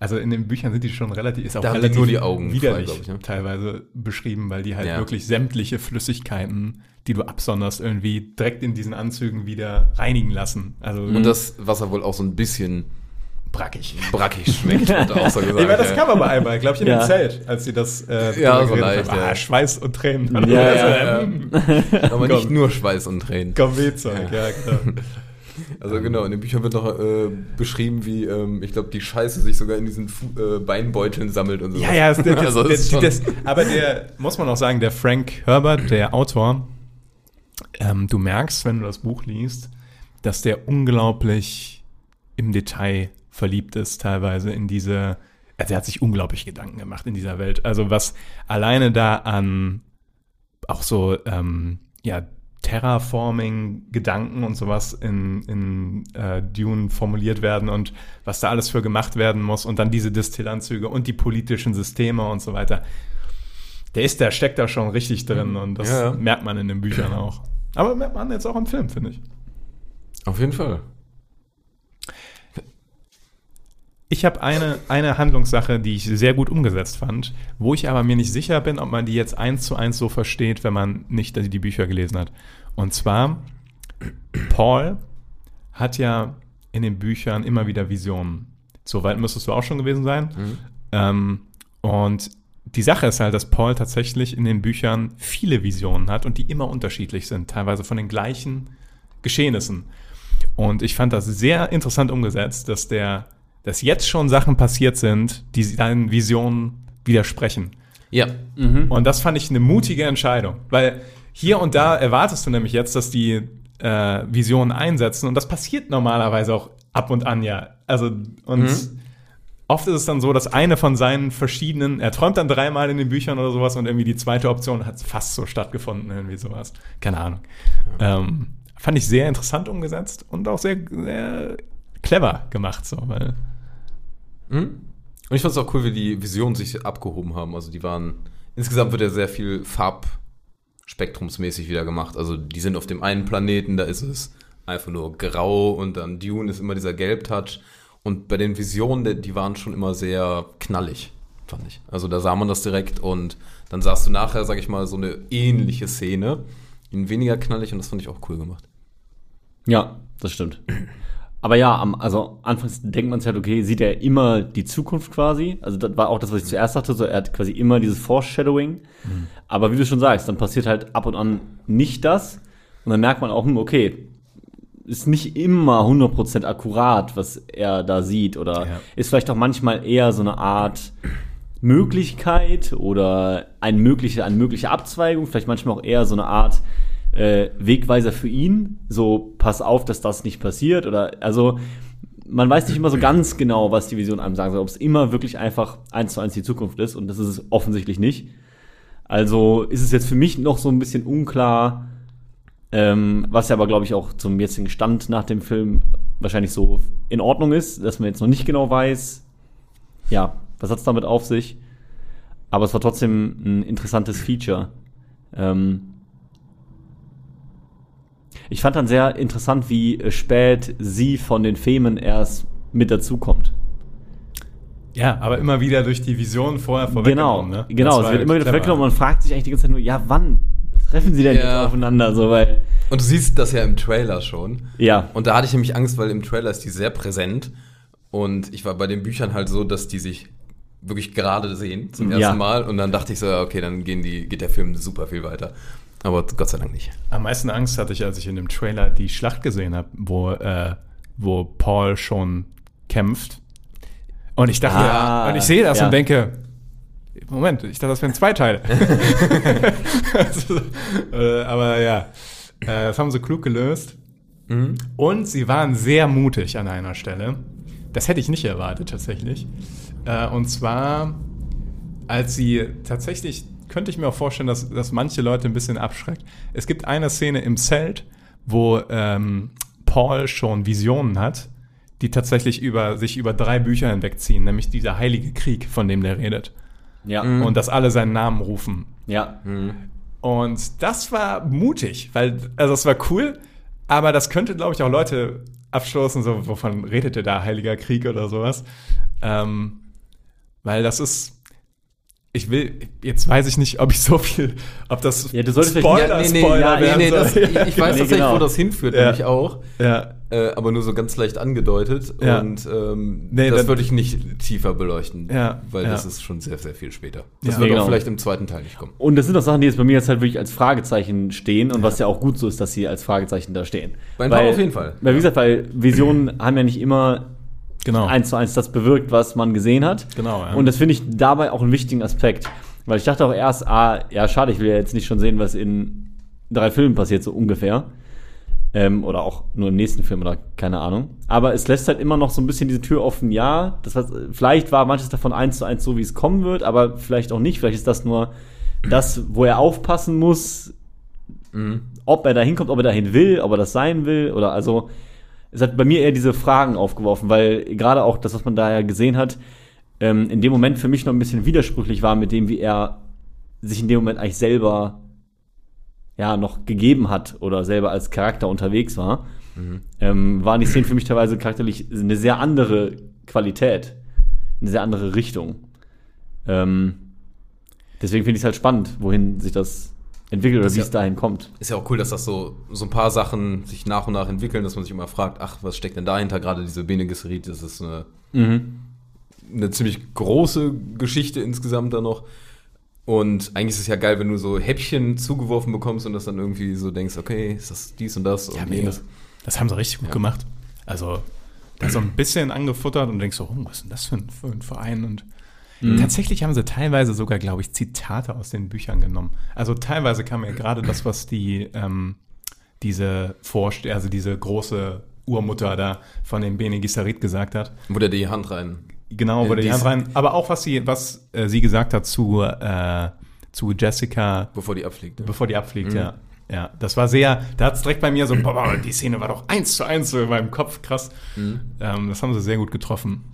also in den Büchern sind die schon relativ ist auch Da relativ nur die Augen frei, widerlich glaub ich, ne? teilweise beschrieben, weil die halt Ja. wirklich sämtliche Flüssigkeiten, die du absonderst, irgendwie direkt in diesen Anzügen wieder reinigen lassen. Also und das Wasser wohl auch so ein bisschen brackig. brackig schmeckt, wird auch so gesagt. Ich meine, das ja. kam aber einmal, glaube ich, in Ja. dem Zelt, als sie das äh, Ja, so leicht, haben. ja. Ah, Schweiß und Tränen. Ja, Also, ja, ähm, Aber nicht nur Schweiß und Tränen. Komm, Wehzeug, ja, genau. Also genau, in den Büchern wird noch äh, beschrieben, wie, ähm, ich glaube, die Scheiße sich sogar in diesen Fu äh, Beinbeuteln sammelt und so. Ja, ja, das, das, Also das das, aber der, muss man auch sagen, der Frank Herbert, der Autor, ähm, du merkst, wenn du das Buch liest, dass der unglaublich im Detail verliebt ist, teilweise in diese, also er hat sich unglaublich Gedanken gemacht in dieser Welt. Also was alleine da an auch so, ähm, ja, Terraforming-Gedanken und sowas in, in äh, Dune formuliert werden und was da alles für gemacht werden muss und dann diese Distillanzüge und die politischen Systeme und so weiter. Der ist, der steckt da schon richtig drin und das Ja, ja. merkt man in den Büchern auch. Aber merkt man jetzt auch im Film, finde ich. Auf jeden Fall. Ich habe eine, eine Handlungssache, die ich sehr gut umgesetzt fand, wo ich aber mir nicht sicher bin, ob man die jetzt eins zu eins so versteht, wenn man nicht die Bücher gelesen hat. Und zwar, Paul hat ja in den Büchern immer wieder Visionen. Soweit müsstest du auch schon gewesen sein. Ähm, und die Sache ist halt, dass Paul tatsächlich in den Büchern viele Visionen hat und die immer unterschiedlich sind, teilweise von den gleichen Geschehnissen. Und ich fand das sehr interessant umgesetzt, dass der, dass jetzt schon Sachen passiert sind, die seinen Visionen widersprechen. Ja. Und das fand ich eine mutige Entscheidung, weil hier und da erwartest du nämlich jetzt, dass die äh, Visionen einsetzen und das passiert normalerweise auch ab und an ja. Also und oft ist es dann so, dass eine von seinen verschiedenen, er träumt dann dreimal in den Büchern oder sowas und irgendwie die zweite Option hat fast so stattgefunden, irgendwie sowas. Keine Ahnung. Ähm, fand ich sehr interessant umgesetzt und auch sehr, sehr clever gemacht, so, weil Mhm. Und ich fand es auch cool, wie die Visionen sich abgehoben haben. Also die waren, insgesamt wird ja sehr viel farbspektrumsmäßig wieder gemacht. Also die sind auf dem einen Planeten, da ist es einfach nur grau und dann Dune ist immer dieser Gelbtouch. Und bei den Visionen, die- waren schon immer sehr knallig, fand ich. Also da sah man das direkt und dann sahst du nachher, sag ich mal, so eine ähnliche Szene. In weniger knallig und das fand ich auch cool gemacht. Ja, das stimmt. Aber ja, am, also anfangs denkt man sich halt, okay, sieht er immer die Zukunft quasi. Also das war auch das, was ich zuerst dachte, so er hat quasi immer dieses Foreshadowing. Aber wie du schon sagst, dann passiert halt ab und an nicht das. Und dann merkt man auch, hm, okay, ist nicht immer 100% akkurat, was er da sieht. Oder Ja. ist vielleicht auch manchmal eher so eine Art Möglichkeit oder ein mögliche, eine mögliche Abzweigung. Vielleicht manchmal auch eher so eine Art äh, Wegweiser für ihn. So, pass auf, dass das nicht passiert. Oder also man weiß nicht immer so ganz genau, was die Vision einem sagen soll. Ob es immer wirklich einfach eins zu eins die Zukunft ist. Und das ist es offensichtlich nicht. Also ist es jetzt für mich noch so ein bisschen unklar, ähm, was ja aber, glaube ich, auch zum jetzigen Stand nach dem Film wahrscheinlich so in Ordnung ist, dass man jetzt noch nicht genau weiß, ja, was hat's damit auf sich. Aber es war trotzdem ein interessantes Feature. Ähm ich fand dann sehr interessant, wie äh, spät sie von den Femen erst mit dazukommt. ja, aber immer wieder durch die Vision vorher Genau, vorweggenommen. ne? genau, es wird immer wieder vorweggenommen und man fragt sich eigentlich die ganze Zeit nur, ja, wann treffen sie denn Ja. jetzt aufeinander? So, weil, Und du siehst das ja im Trailer schon. ja, Und da hatte ich nämlich Angst, weil im Trailer ist die sehr präsent. Und ich war bei den Büchern halt so, dass die sich wirklich gerade sehen zum Ja. ersten Mal. Und dann dachte ich so, ja, okay, dann gehen die, geht der Film super viel weiter. Aber Gott sei Dank nicht. Am meisten Angst hatte ich, als ich in dem Trailer die Schlacht gesehen habe, wo, äh, wo Paul schon kämpft. Und ich dachte, Ah, und ich sehe das ja. und denke, Moment, ich dachte, das wären zwei Teile. also, äh, aber ja, äh, das haben sie klug gelöst. Und sie waren sehr mutig an einer Stelle. Das hätte ich nicht erwartet tatsächlich. Äh, und zwar, als sie tatsächlich, könnte ich mir auch vorstellen, dass, dass manche Leute ein bisschen abschreckt. Es gibt eine Szene im Zelt, wo ähm, Paul schon Visionen hat, die tatsächlich über, sich über drei Bücher hinwegziehen, nämlich dieser heilige Krieg, von dem der redet. Ja. Und dass alle seinen Namen rufen. Ja. Und das war mutig, weil, also das war cool, aber das könnte, glaube ich, auch Leute abstoßen, so, wovon redet ihr da, Heiliger Krieg oder sowas. Ähm, weil das ist, ich will, jetzt weiß ich nicht, ob ich so viel, ob das Ja, du solltest vielleicht- Spoiler, Ja, nee, nee, Spoiler ja, nee, werden nee, das, soll. ich, ich weiß Nee, tatsächlich, genau. wo das hinführt, Ja. nämlich auch. ja, Äh, aber nur so ganz leicht angedeutet. Ja. Und ähm, Nee, das würde ich nicht tiefer beleuchten. Ja, Weil ja. das ist schon sehr, sehr viel später. Das Ja. wird Genau. auch vielleicht im zweiten Teil nicht kommen. Und das sind auch Sachen, die jetzt bei mir jetzt halt wirklich als Fragezeichen stehen und was ja auch gut so ist, dass sie als Fragezeichen da stehen. Bei ein paar auf jeden Fall. Weil, wie gesagt, weil Visionen haben ja nicht immer genau. eins zu eins das bewirkt, was man gesehen hat. Genau, ja. Und das finde ich dabei auch einen wichtigen Aspekt. Weil ich dachte auch erst, ah, ja, schade, ich will ja jetzt nicht schon sehen, was in drei Filmen passiert, so ungefähr. Ähm, oder auch nur im nächsten Film oder keine Ahnung. Aber es lässt halt immer noch so ein bisschen diese Tür offen, ja. Das was, vielleicht war manches davon eins zu eins so, wie es kommen wird, aber vielleicht auch nicht. Vielleicht ist das nur das, wo er aufpassen muss, ob er da hinkommt, ob er dahin will, ob er das sein will. Oder also, es hat bei mir eher diese Fragen aufgeworfen, weil gerade auch das, was man da ja gesehen hat, ähm, in dem Moment für mich noch ein bisschen widersprüchlich war mit dem, wie er sich in dem Moment eigentlich selber ja noch gegeben hat oder selber als Charakter unterwegs war, ähm, waren die Szenen für mich teilweise charakterlich eine sehr andere Qualität, eine sehr andere Richtung. Ähm, deswegen finde ich es halt spannend, wohin sich das entwickelt oder wie ja- es dahin kommt. Ist ja auch cool, dass das so, so ein paar Sachen sich nach und nach entwickeln, dass man sich immer fragt, ach, was steckt denn dahinter? Gerade diese Bene Gesserit, das ist eine, eine ziemlich große Geschichte insgesamt da noch. Und eigentlich ist es ja geil, wenn du so Häppchen zugeworfen bekommst und das dann irgendwie so denkst, okay, ist das dies und das und mega. jenes. Das haben sie richtig gut gemacht. Also, da so ein bisschen angefuttert und denkst so, oh, was ist denn das für ein, für ein Verein? Und tatsächlich haben sie teilweise sogar, glaube ich, Zitate aus den Büchern genommen. Also teilweise kam ja gerade das, was die, ähm, diese Vorste also diese große Urmutter da von dem Bene Gesserit gesagt hat. Wo der die Hand rein. Genau, In wurde die dies- Hand rein. Aber auch was sie, was äh, sie gesagt hat zu, äh, zu Jessica, Bevor die abfliegt. ne? bevor die abfliegt, ja. Ja, das war sehr, da hat es direkt bei mir so, boah, die Szene war doch eins zu eins so in meinem Kopf, krass. Ähm, das haben sie sehr gut getroffen.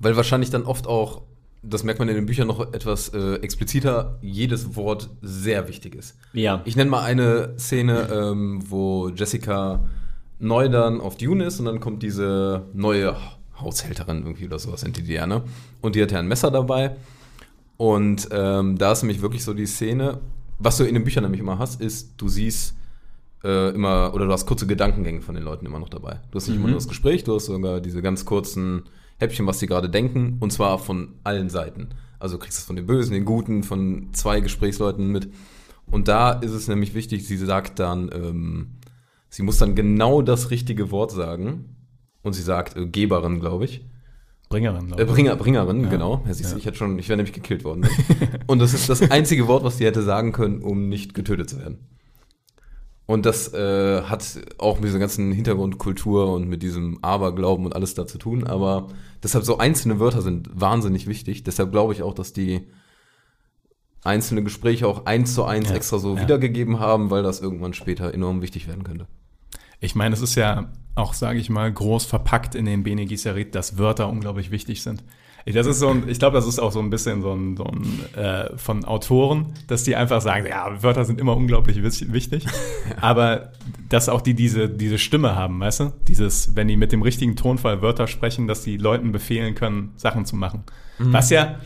Weil wahrscheinlich dann oft auch, das merkt man in den Büchern noch etwas äh, expliziter, jedes Wort sehr wichtig ist. Ja. Ich nenne mal eine Szene, ähm, wo Jessica neu dann auf Dune ist und dann kommt diese neue Haushälterin irgendwie oder sowas in die ne? Und die hat ja ein Messer dabei. Und ähm, da ist nämlich wirklich so die Szene, was du in den Büchern nämlich immer hast, ist, du siehst äh, immer, oder du hast kurze Gedankengänge von den Leuten immer noch dabei. Du hast nicht immer nur das Gespräch, du hast sogar diese ganz kurzen Häppchen, was die gerade denken, und zwar von allen Seiten. Also du kriegst es von den Bösen, den Guten, von zwei Gesprächsleuten mit. Und da ist es nämlich wichtig, sie sagt dann, ähm, sie muss dann genau das richtige Wort sagen. Und sie sagt äh, Geberin, glaube ich. Bringerin, glaube Äh, ich. Bringer, Bringerin, genau. Ja, siehst du, Ich hätte schon, ich wäre nämlich gekillt worden. Und das ist das einzige Wort, was sie hätte sagen können, um nicht getötet zu werden. Und das äh, hat auch mit dieser ganzen Hintergrundkultur und mit diesem Aberglauben und alles da zu tun. Aber deshalb so einzelne Wörter sind wahnsinnig wichtig. Deshalb glaube ich auch, dass die einzelne Gespräche auch eins zu eins Ja, extra so ja. wiedergegeben haben, weil das irgendwann später enorm wichtig werden könnte. Ich meine, es ist ja auch, sage ich mal, groß verpackt in den Bene Gesserit, dass Wörter unglaublich wichtig sind. Ich- Das ist so ein, ich glaube, das ist auch so ein bisschen so ein, so ein äh, von Autoren, dass die einfach sagen, ja, Wörter sind immer unglaublich wichtig, aber dass auch die diese, diese Stimme haben, weißt du? Dieses, wenn die mit dem richtigen Tonfall Wörter sprechen, dass die Leuten befehlen können, Sachen zu machen. Was ja,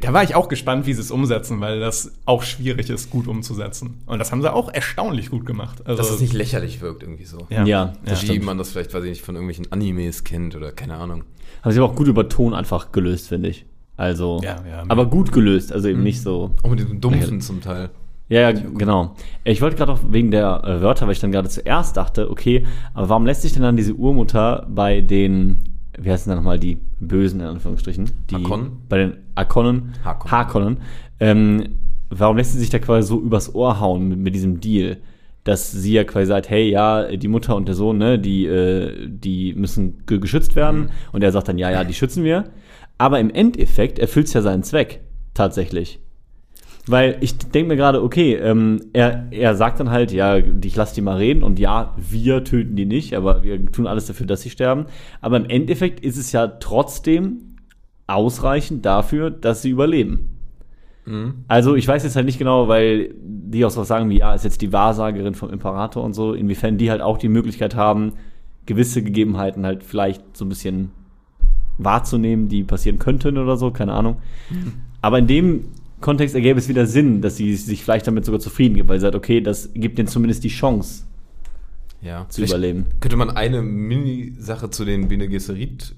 da war ich auch gespannt, wie sie es umsetzen, weil das auch schwierig ist, gut umzusetzen. Und das haben sie auch erstaunlich gut gemacht. Also, Dass es nicht lächerlich wirkt irgendwie so. Ja, ja, das Wie stimmt. man das vielleicht, weiß ich nicht, von irgendwelchen Animes kennt oder keine Ahnung. Haben sie aber auch gut über Ton einfach gelöst, finde ich. Also, Ja, ja. aber gut gelöst, also eben nicht so. Auch mit diesem Dumpfen zum Teil. Ja, ja, genau. Ich wollte gerade auch wegen der äh, Wörter, weil ich dann gerade zuerst dachte, okay, aber warum lässt sich denn dann diese Urmutter bei den, wie heißen da nochmal, die Bösen in Anführungsstrichen? Die, Hakonnen? Bei den Akonnen, Hakonnen. Hakonnen, ähm, warum lässt sie sich da quasi so übers Ohr hauen mit, mit diesem Deal? Dass sie ja quasi sagt, hey, ja, die Mutter und der Sohn, ne, die, äh, die müssen ge geschützt werden. Und er sagt dann, ja, ja, die schützen wir. Aber im Endeffekt erfüllt es ja seinen Zweck, tatsächlich. Weil ich denke mir gerade, okay, ähm, er, er sagt dann halt, ja, ich lasse die mal reden und ja, wir töten die nicht, aber wir tun alles dafür, dass sie sterben. Aber im Endeffekt ist es ja trotzdem ausreichend dafür, dass sie überleben. Also ich weiß jetzt halt nicht genau, weil die auch so sagen wie, ja, ist jetzt die Wahrsagerin vom Imperator und so, inwiefern die halt auch die Möglichkeit haben, gewisse Gegebenheiten halt vielleicht so ein bisschen wahrzunehmen, die passieren könnten oder so, keine Ahnung. Aber in dem Kontext ergäbe es wieder Sinn, dass sie sich vielleicht damit sogar zufrieden gibt, weil sie sagt, okay, das gibt denen zumindest die Chance Ja. zu Vielleicht überleben. Könnte man eine Mini-Sache zu den Bene Gesserit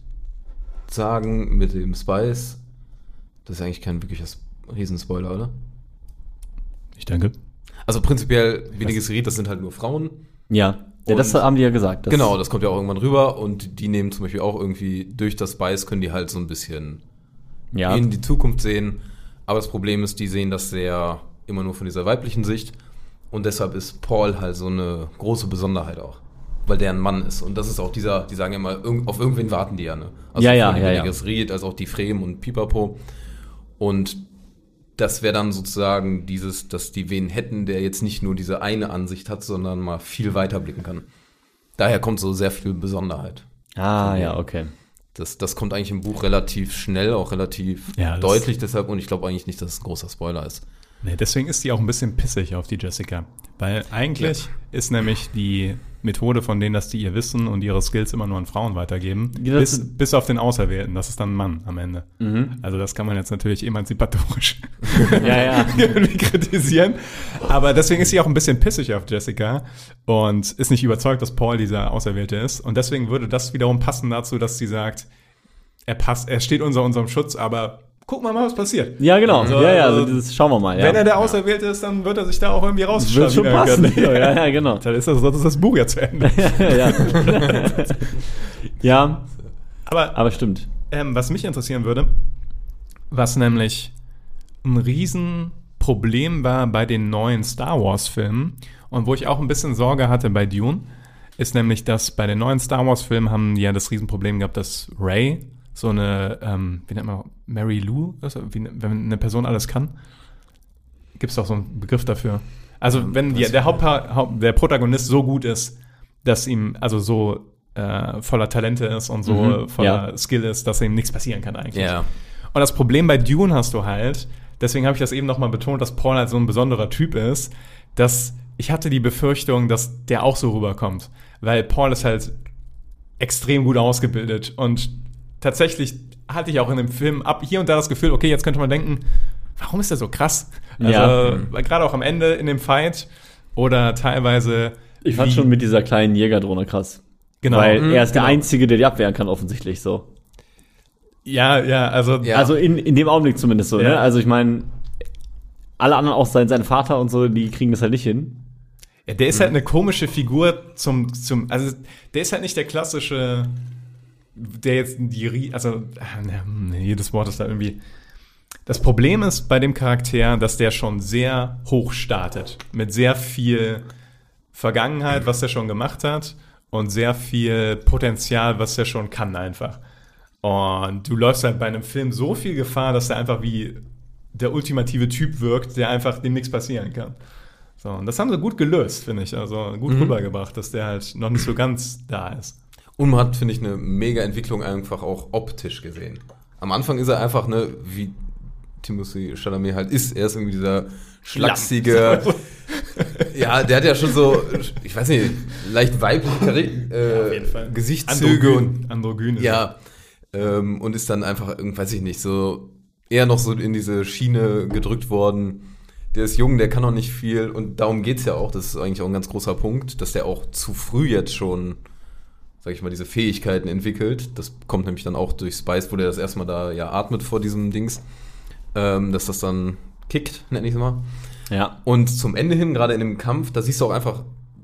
sagen mit dem Spice? Das ist eigentlich kein wirklicher Sp- Riesenspoiler, oder? Ich denke. Also prinzipiell, Bene Gesserit, das sind halt nur Frauen. Ja, ja das haben die ja gesagt. Das, genau, das kommt ja auch irgendwann rüber und die nehmen zum Beispiel auch irgendwie durch das Spice können die halt so ein bisschen ja. in die Zukunft sehen. Aber das Problem ist, die sehen das sehr immer nur von dieser weiblichen Sicht. Und deshalb ist Paul halt so eine große Besonderheit auch. Weil der ein Mann ist. Und das ist auch dieser, die sagen ja irg- auf irgendwen warten die ja, ne? Also Ja, ja, ja, Bene ja. Gesserit als auch die Fremen und Pipapo. Und das wäre dann sozusagen dieses, dass die wen hätten, der jetzt nicht nur diese eine Ansicht hat, sondern mal viel weiter blicken kann. Daher kommt so sehr viel Besonderheit. Ah, ja, okay. Das, das kommt eigentlich im Buch relativ schnell, auch relativ Ja, deutlich deshalb und ich glaube eigentlich nicht, dass es ein großer Spoiler ist. Nee, deswegen ist die auch ein bisschen pissig auf die Jessica. Weil eigentlich ist nämlich die Methode von denen, dass die ihr Wissen und ihre Skills immer nur an Frauen weitergeben, Ja, bis, bis auf den Auserwählten. Das ist dann ein Mann am Ende. Also das kann man jetzt natürlich emanzipatorisch Ja, ja. irgendwie kritisieren. Aber deswegen ist sie auch ein bisschen pissig auf Jessica und ist nicht überzeugt, dass Paul dieser Auserwählte ist. Und deswegen würde das wiederum passen dazu, dass sie sagt, er passt, er steht unter unserem Schutz, aber guck mal mal, was passiert. Ja, genau. Also, ja, ja, also, das schauen wir mal. Ja. Wenn er der Auserwählte ist, dann wird er sich da auch irgendwie wird schon passen. können. ja, ja, genau. Dann ist das, sonst ist das Buch ja zu Ende. ja. ja, Aber aber stimmt. ähm, was mich interessieren würde, was nämlich ein Riesenproblem war bei den neuen Star Wars-Filmen und wo ich auch ein bisschen Sorge hatte bei Dune, ist nämlich, dass bei den neuen Star Wars-Filmen haben die ja das Riesenproblem gehabt, dass Ray so eine, ähm, wie nennt man, Mary Lou, das? wie, wenn eine Person alles kann, gibt es doch so einen Begriff dafür. Also wenn die, der Hauptpa Haupt, der Protagonist so gut ist, dass ihm, also so äh, voller Talente ist und so Mhm, voller ja. Skill ist, dass ihm nichts passieren kann eigentlich. Ja. Und das Problem bei Dune hast du halt, deswegen habe ich das eben nochmal betont, dass Paul halt so ein besonderer Typ ist, dass ich hatte die Befürchtung, dass der auch so rüberkommt. Weil Paul ist halt extrem gut ausgebildet und tatsächlich hatte ich auch in dem Film ab hier und da das Gefühl, okay, jetzt könnte man denken, warum ist er so krass? Also Ja. weil gerade auch am Ende in dem Fight oder teilweise Ich fand schon mit dieser kleinen Jägerdrohne krass. Genau. Weil Mhm, er ist der genau. Einzige, der die abwehren kann, offensichtlich so. ja, ja, also Ja. Also in, in dem Augenblick zumindest so, Ja. ne? Also ich meine, alle anderen, auch sein, sein Vater und so, die kriegen das halt nicht hin. Ja, der ist halt eine komische Figur zum, zum, also der ist halt nicht der klassische, der jetzt die, Rie- also hm, jedes Wort ist da irgendwie. Das Problem ist bei dem Charakter, dass der schon sehr hoch startet, mit sehr viel Vergangenheit, was er schon gemacht hat und sehr viel Potenzial, was er schon kann einfach. Und du läufst halt bei einem Film so viel Gefahr, dass er einfach wie der ultimative Typ wirkt, der einfach dem nichts passieren kann. So, und das haben sie gut gelöst, finde ich. Also gut rübergebracht, dass der halt noch nicht so ganz da ist. Und man hat, finde ich, eine mega Entwicklung einfach auch optisch gesehen. Am Anfang ist er einfach, ne, wie Timothy Chalamet halt ist. Er ist irgendwie dieser schlachsige, ja, der hat ja schon so, ich weiß nicht, leicht weibliche äh, Gesichtszüge und Androgyn ist Ja, ähm, und ist dann einfach, weiß ich nicht, so eher noch so in diese Schiene gedrückt worden. Der ist jung, der kann noch nicht viel und darum geht's ja auch. Das ist eigentlich auch ein ganz großer Punkt, dass der auch zu früh jetzt schon sag ich mal, diese Fähigkeiten entwickelt. Das kommt nämlich dann auch durch Spice, wo der das erstmal da ja atmet vor diesem Dings, ähm, dass das dann kickt, nenne ich es mal. Ja. Und zum Ende hin, gerade in dem Kampf, da siehst du auch einfach,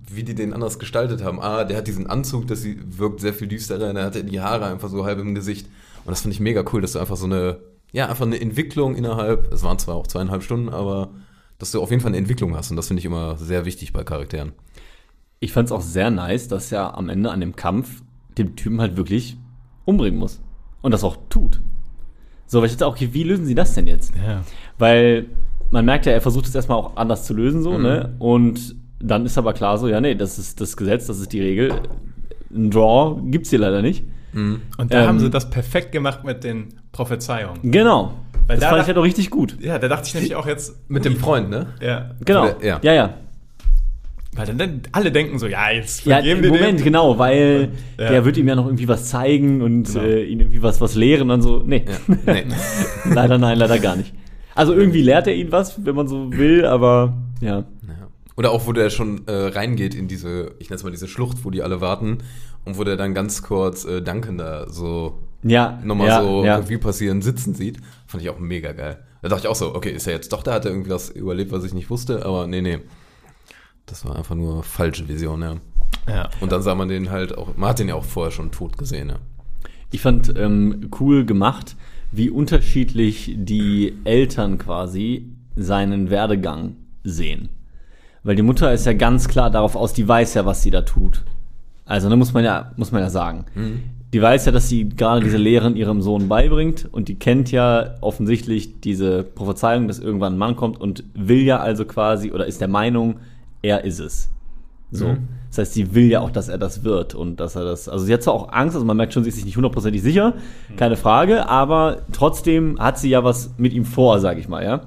wie die den anders gestaltet haben. Ah, der hat diesen Anzug, das wirkt sehr viel düsterer, und er hatte die Haare einfach so halb im Gesicht. Und das finde ich mega cool, dass du einfach so eine, ja, einfach eine Entwicklung innerhalb, es waren zwar auch zweieinhalb Stunden, aber dass du auf jeden Fall eine Entwicklung hast. Und das finde ich immer sehr wichtig bei Charakteren. Ich fand es auch sehr nice, dass er am Ende an dem Kampf den Typen halt wirklich umbringen muss. Und das auch tut. So, weil ich jetzt auch, okay, wie lösen sie das denn jetzt? Ja. Weil man merkt ja, er versucht es erstmal auch anders zu lösen, Mhm. so, ne? Und dann ist aber klar so, ja, nee, das ist das Gesetz, das ist die Regel. Ein Draw gibt's hier leider nicht. Und da Ähm, haben sie das perfekt gemacht mit den Prophezeiungen. Genau. Weil das da fand ich dacht- halt auch richtig gut. Ja, da dachte ich nämlich auch jetzt. Mit dem Freund, ne? Ja. Genau. Ja. ja. ja. Weil dann, dann alle denken so, ja, jetzt Ja, wir Moment, dem. genau, weil Ja. der wird ihm ja noch irgendwie was zeigen und Genau. äh, ihn irgendwie was, was lehren und dann so. Nee. Ja. Nee. leider nein, leider gar nicht. Also irgendwie lehrt er ihn was, wenn man so will, aber ja. Ja. Oder auch, wo der schon äh, reingeht in diese, ich nenne es mal diese Schlucht, wo die alle warten und wo der dann ganz kurz äh, Duncan da so Ja, nochmal ja, so ja. Revue passieren sitzen sieht, fand ich auch mega geil. Da dachte ich auch so, okay, ist er jetzt doch da, hat er irgendwie was überlebt, was ich nicht wusste, aber nee, nee. Das war einfach nur falsche Vision, ja. Ja. Und dann sah man den halt auch, man hat den ja auch vorher schon tot gesehen, ja. Ich fand ähm, cool gemacht, wie unterschiedlich die Eltern quasi seinen Werdegang sehen. Weil die Mutter ist ja ganz klar darauf aus, die weiß ja, was sie da tut. Also, ne, muss man ja, muss man ja sagen. Die weiß ja, dass sie gerade diese Lehren ihrem Sohn beibringt und die kennt ja offensichtlich diese Prophezeiung, dass irgendwann ein Mann kommt und will ja also quasi oder ist der Meinung, er ist es. So. Das heißt, sie will ja auch, dass er das wird und dass er das. Also sie hat zwar auch Angst, also man merkt schon, sie ist sich nicht hundertprozentig sicher, keine Frage, aber trotzdem hat sie ja was mit ihm vor, sag ich mal, ja.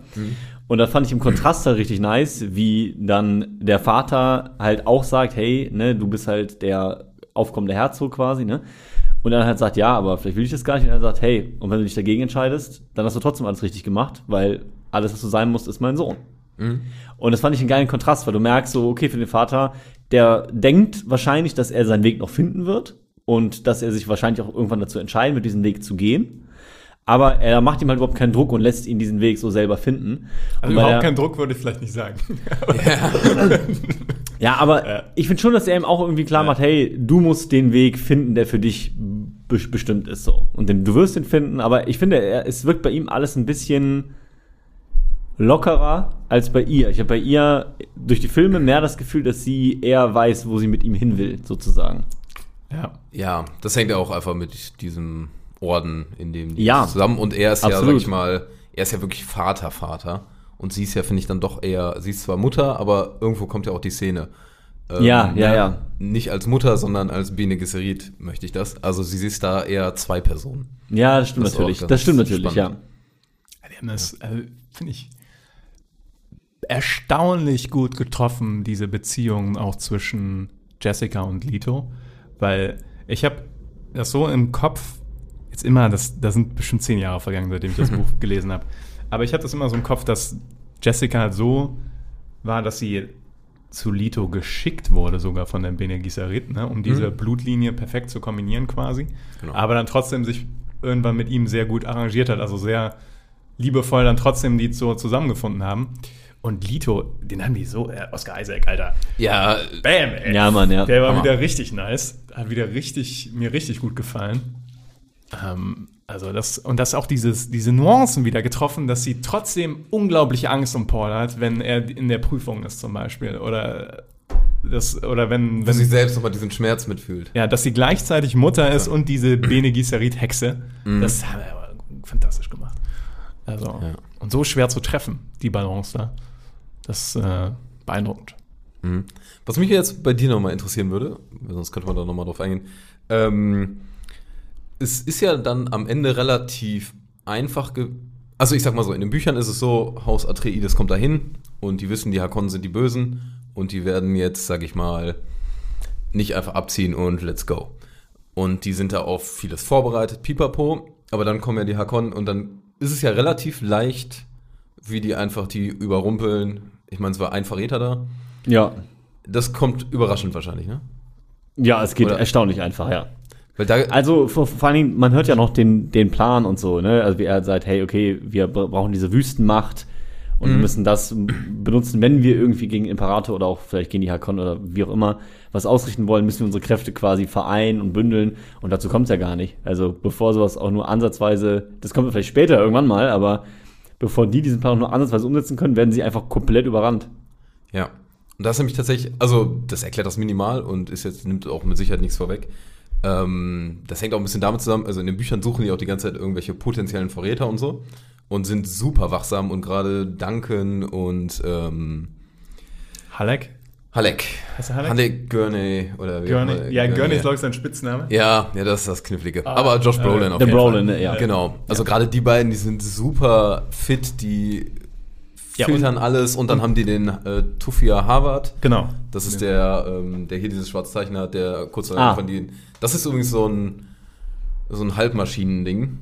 Und da fand ich im Kontrast halt richtig nice, wie dann der Vater halt auch sagt, hey, ne, du bist halt der aufkommende Herzog quasi, ne? Und dann halt sagt, ja, aber vielleicht will ich das gar nicht. Und er sagt, hey, und wenn du dich dagegen entscheidest, dann hast du trotzdem alles richtig gemacht, weil alles, was du sein musst, ist mein Sohn. Und das fand ich einen geilen Kontrast, weil du merkst so, okay, für den Vater, der denkt wahrscheinlich, dass er seinen Weg noch finden wird und dass er sich wahrscheinlich auch irgendwann dazu entscheiden wird, diesen Weg zu gehen. Aber er macht ihm halt überhaupt keinen Druck und lässt ihn diesen Weg so selber finden. Also überhaupt er- keinen Druck würde ich vielleicht nicht sagen. Ja, aber Ja. ich finde schon, dass er ihm auch irgendwie klar macht, hey, du musst den Weg finden, der für dich be bestimmt ist so. Und den, du wirst ihn finden, aber ich finde, er, es wirkt bei ihm alles ein bisschen lockerer als bei ihr. Ich habe bei ihr durch die Filme mehr das Gefühl, dass sie eher weiß, wo sie mit ihm hin will, sozusagen. Ja. Ja, das hängt ja auch einfach mit diesem Orden, in dem die Ja. zusammen und er ist ja, sag Absolut. ich mal, er ist ja wirklich Vater, Vater. Und sie ist ja, finde ich, dann doch eher, sie ist zwar Mutter, aber irgendwo kommt ja auch die Szene. Ähm, Ja, ja, ne, ja. Nicht als Mutter, sondern als Bene Gesserit möchte ich das. Also sie ist da eher zwei Personen. Ja, das stimmt Das natürlich. Das stimmt natürlich, spannend. ja. Die haben das, äh, finde ich, erstaunlich gut getroffen, diese Beziehung auch zwischen Jessica und Lito. Weil ich habe das so im Kopf, jetzt immer, das, da sind bestimmt zehn Jahre vergangen, seitdem ich das Buch gelesen habe. Aber ich habe das immer so im Kopf, dass Jessica halt so war, dass sie zu Lito geschickt wurde, sogar von der Bene Gesserit, ne, um diese Blutlinie perfekt zu kombinieren quasi. Genau. Aber dann trotzdem sich irgendwann mit ihm sehr gut arrangiert hat, also sehr liebevoll dann trotzdem die so zusammengefunden haben. Und Lito, den haben die so, äh, Oscar Isaac, Alter. Ja, Bam, ey. Ja, Mann, ja. Der war Hammer. wieder richtig nice. Hat wieder richtig, mir richtig gut gefallen. Ähm, also das, und das auch dieses, diese Nuancen wieder getroffen, dass sie trotzdem unglaubliche Angst um Paul hat, wenn er in der Prüfung ist zum Beispiel. Oder das, oder wenn, wenn sie selbst nochmal diesen Schmerz mitfühlt. ja, dass sie gleichzeitig Mutter ist und diese Bene Gesserit Hexe. Das haben wir aber fantastisch gemacht. Also, Ja. und so schwer zu treffen, die Balance da. Das ist äh, beeindruckend. Mhm. Was mich jetzt bei dir nochmal interessieren würde, sonst könnte man da nochmal drauf eingehen, ähm, es ist ja dann am Ende relativ einfach, also ich sag mal so, in den Büchern ist es so, Haus Atreides kommt dahin und die wissen, die Hakonnen sind die Bösen und die werden jetzt, sag ich mal, nicht einfach abziehen und let's go. Und die sind da auf vieles vorbereitet, pipapo, aber dann kommen ja die Hakonnen und dann ist es ja relativ leicht, wie die einfach die überrumpeln. Ich meine, es war ein Verräter da. Ja. Das kommt überraschend wahrscheinlich, ne? Ja, es geht Oder- erstaunlich einfach, ja. Weil da, Also vor, vor allen Dingen, man hört ja noch den, den Plan und so, ne? Also wie er sagt, hey, okay, wir bra- brauchen diese Wüstenmacht und wir müssen das benutzen, wenn wir irgendwie gegen Imperator oder auch vielleicht gegen die Hakon oder wie auch immer was ausrichten wollen, müssen wir unsere Kräfte quasi vereinen und bündeln und dazu kommt es ja gar nicht. Also bevor sowas auch nur ansatzweise, das kommt vielleicht später irgendwann mal, aber bevor die diesen Plan auch nur ansatzweise umsetzen können, werden sie einfach komplett überrannt. Ja. Und das ist nämlich tatsächlich, also das erklärt das minimal und ist jetzt, nimmt auch mit Sicherheit nichts vorweg. Ähm, das hängt auch ein bisschen damit zusammen, also in den Büchern suchen die auch die ganze Zeit irgendwelche potenziellen Verräter und so und sind super wachsam und gerade Duncan und ähm, Halleck? Halleck. Heißt er Halleck? Halleck Gurney oder wie auch Gurney. immer. Ja, Gurney ist, glaube ich, sein Spitzname. Ja, ja, das ist das Knifflige. Aber Josh Brolin auf Der jeden Brolin, Fall. ja. Genau. Also gerade die beiden, die sind super fit, die Ja, filtern alles und dann haben die den äh, Tufia Harvard. Genau. Das ist der, ähm, der hier dieses schwarze Zeichen hat, der kurz Ah. von denen. Das ist übrigens so ein, so ein Halbmaschinen-Ding.